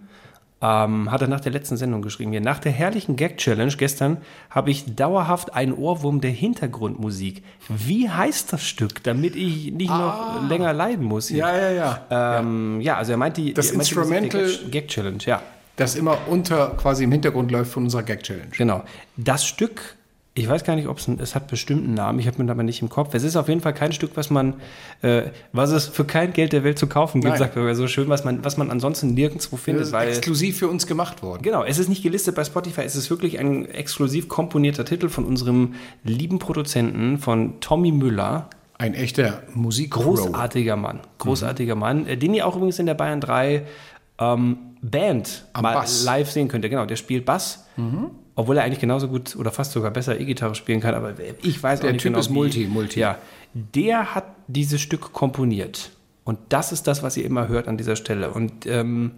ähm, hat er nach der letzten Sendung geschrieben. Hier, nach der herrlichen Gag-Challenge gestern habe ich dauerhaft einen Ohrwurm der Hintergrundmusik. Wie heißt das Stück, damit ich nicht noch länger leiden muss? Hier? Ah. Ja, ja, ja. Ähm, ja, also er meint die Das er meint Instrumental- Gag- Gag-Challenge, ja. Das immer unter quasi im Hintergrund läuft von unserer Gag-Challenge. Genau. Das Stück, ich weiß gar nicht, ob es ein, es hat bestimmt einen Namen, ich habe mir aber nicht im Kopf. Es ist auf jeden Fall kein Stück, was man, äh, was es für kein Geld der Welt zu kaufen gibt, Nein. sagt er so schön, was man, was man ansonsten nirgendwo findet, ist weil exklusiv für uns gemacht worden. Genau, es ist nicht gelistet bei Spotify, es ist wirklich ein exklusiv komponierter Titel von unserem lieben Produzenten, von Tommy Müller. Ein echter Musik Großartiger Mann, großartiger Mann, äh, den ihr auch übrigens in der Bayern 3 ähm, Band Am mal Bass. live sehen könnt. Genau, der spielt Bass, Mhm. obwohl er eigentlich genauso gut oder fast sogar besser E-Gitarre spielen kann, aber ich weiß Der auch nicht Typ genau, ist wie- Multi, Multi. Ja, der hat dieses Stück komponiert und das ist das, was ihr immer hört an dieser Stelle und ähm,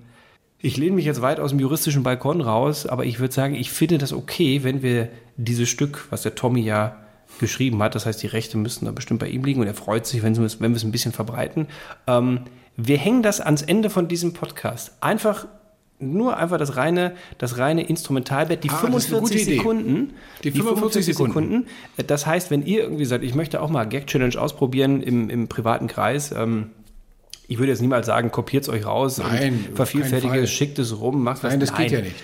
ich lehne mich jetzt weit aus dem juristischen Balkon raus, aber ich würde sagen, ich finde das okay, wenn wir dieses Stück, was der Tommy ja geschrieben hat, das heißt, die Rechte müssten da bestimmt bei ihm liegen und er freut sich, wenn, wir es- wenn wir es ein bisschen verbreiten. Ähm, wir hängen das ans Ende von diesem Podcast. Einfach, nur einfach das reine, das reine Instrumentalbett, die Ah, das ist eine 45 gute Idee. Sekunden. Die 45 Sekunden. Das heißt, wenn ihr irgendwie sagt, ich möchte auch mal Gag-Challenge ausprobieren im, im privaten Kreis, ähm, ich würde jetzt niemals sagen, kopiert es euch raus Nein, und vervielfältige, schickt es rum, macht was. Nein, das geht ja nicht.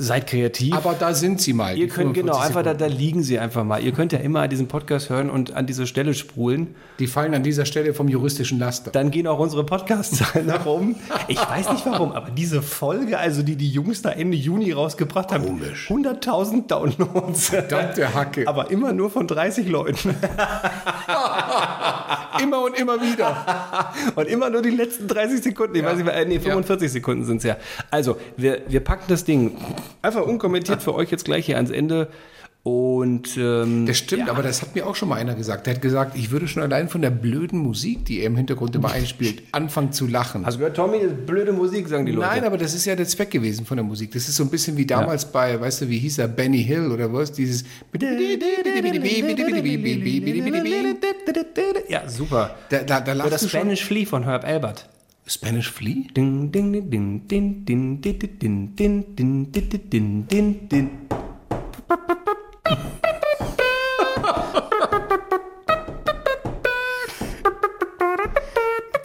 Seid kreativ. Aber da sind sie mal. Ihr könnt genau 45 einfach, da, da liegen sie einfach mal. Ihr könnt ja immer diesen Podcast hören und an diese Stelle spulen. Die fallen an dieser Stelle vom juristischen Laster. Dann gehen auch unsere Podcast-Zahlen nach oben. Ich weiß nicht warum, aber diese Folge, also die die Jungs da Ende Juni rausgebracht haben, 100.000 Downloads. Verdammte Hacke. Aber immer nur von 30 Leuten. immer und immer wieder. Und immer nur die letzten 30 Sekunden. Ich weiß nicht, äh, nee, 45 Sekunden sind es ja. Also, wir, wir packen das Ding einfach unkommentiert für euch jetzt gleich hier ans Ende. Und ähm, Das stimmt, aber das hat mir auch schon mal einer gesagt. Der hat gesagt, ich würde schon allein von der blöden Musik, die er im Hintergrund immer einspielt, anfangen zu lachen. Hast du gehört, Tommy, das ist blöde Musik, sagen die Leute. Nein, aber das ist ja der Zweck gewesen von der Musik. Das ist so ein bisschen wie damals bei, weißt du, wie hieß er, Benny Hill oder was? Dieses. Ja, super. Da, da, da Oder das. Spanish Flea von Herb Albert. Spanish Flea? Ding, ding, ding, ding, ding, ding, ding, ding, ding, ding, ding, ding, ding, ding.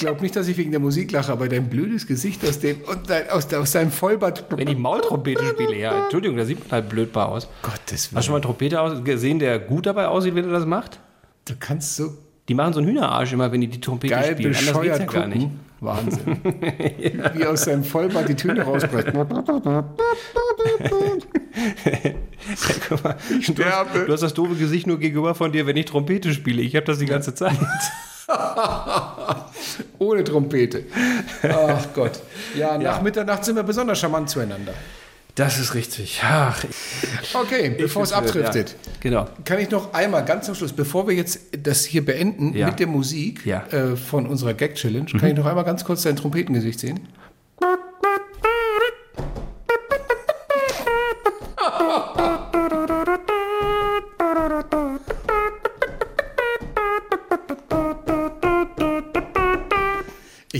Glaube nicht, dass ich wegen der Musik lache, aber dein blödes Gesicht aus dem und dein, aus, aus deinem Vollbart. Wenn ich Maultrompete spiele, ja, Entschuldigung, da sieht man halt blöd bei aus. Gottes Hast du schon mal einen Trompeter gesehen, der gut dabei aussieht, wenn er das macht? Du kannst so Die machen so einen Hühnerarsch immer, wenn die die Trompete geil spielen. Anders geht's ja gar nicht. Wahnsinn. Wie aus seinem Vollbart die Töne rausbrechen. Guck mal, du, hast, du hast das doofe Gesicht nur gegenüber von dir, wenn ich Trompete spiele. Ich habe das die ganze Zeit. Ohne Trompete. Ach Gott. Ja, nach Mitternacht sind wir besonders charmant zueinander. Das ist richtig. Ach, Okay, bevor es abdriftet, ja. Genau. kann ich noch einmal ganz zum Schluss, bevor wir jetzt das hier beenden Ja. mit der Musik Ja. äh, von unserer Gag-Challenge, Mhm. kann ich noch einmal ganz kurz dein Trompetengesicht sehen?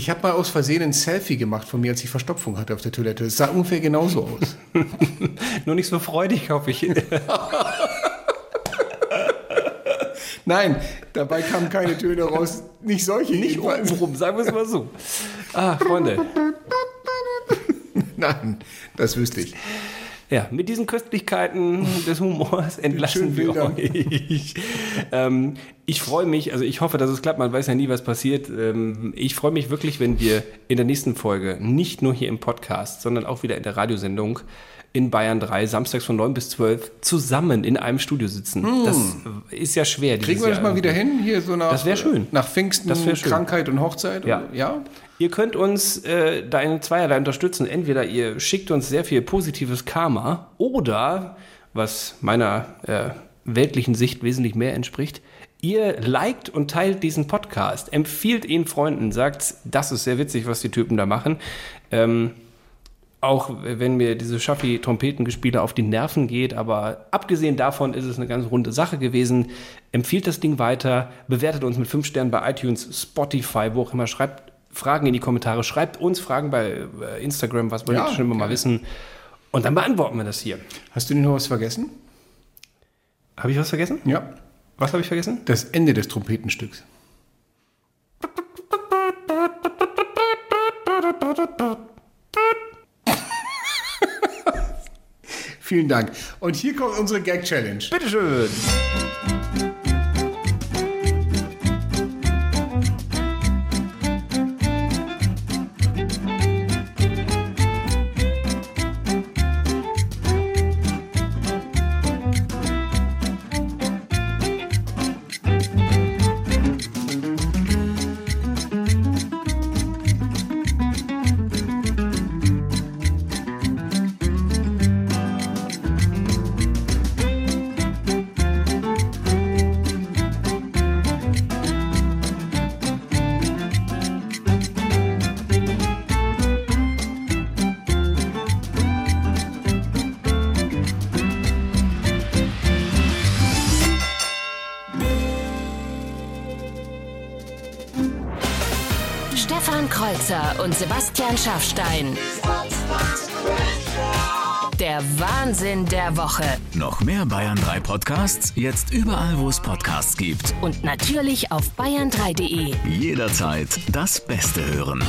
Ich habe mal aus Versehen ein Selfie gemacht von mir, als ich Verstopfung hatte auf der Toilette. Es sah ungefähr genauso aus. Nur nicht so freudig, hoffe ich. Nein, dabei kamen keine Töne raus. Nicht solche. Nicht obenrum, sagen wir es mal so. Ah, Freunde. Nein, das wüsste ich. Ja, mit diesen Köstlichkeiten des Humors entlassen wir euch. ähm, ich freue mich, also ich hoffe, dass es klappt, man weiß ja nie, was passiert. Ähm, ich freue mich wirklich, wenn wir in der nächsten Folge nicht nur hier im Podcast, sondern auch wieder in der Radiosendung in Bayern 3, samstags von 9 bis 12, zusammen in einem Studio sitzen. Hm. Das ist ja schwer. Kriegen wir das Jahr mal wieder hin? Hier so nach, Das wär schön. Nach Pfingsten, schön. Krankheit und Hochzeit? Ja. Oder? ja? Ihr könnt uns äh, da in zweierlei unterstützen. Entweder ihr schickt uns sehr viel positives Karma oder, was meiner äh, weltlichen Sicht wesentlich mehr entspricht, ihr liked und teilt diesen Podcast, empfiehlt ihn Freunden, sagt, das ist sehr witzig, was die Typen da machen. Ähm, auch wenn mir diese Schaffi-Trompetengespiele auf die Nerven geht, aber abgesehen davon ist es eine ganz runde Sache gewesen. Empfiehlt das Ding weiter, bewertet uns mit 5 Sternen bei iTunes, Spotify, wo auch immer, schreibt Fragen in die Kommentare, schreibt uns Fragen bei äh, Instagram, was wollt Ja, schon immer mal gerne. wissen. Und dann beantworten wir das hier. Hast du denn noch was vergessen? Habe ich was vergessen? Ja. Was habe ich vergessen? Das Ende des Trompetenstücks. Vielen Dank. Und hier kommt unsere Gag-Challenge. Bitteschön. Schaffstein. Der Wahnsinn der Woche. Noch mehr Bayern 3 Podcasts, jetzt überall, wo es Podcasts gibt. Und natürlich auf bayern3.de. Jederzeit das Beste hören.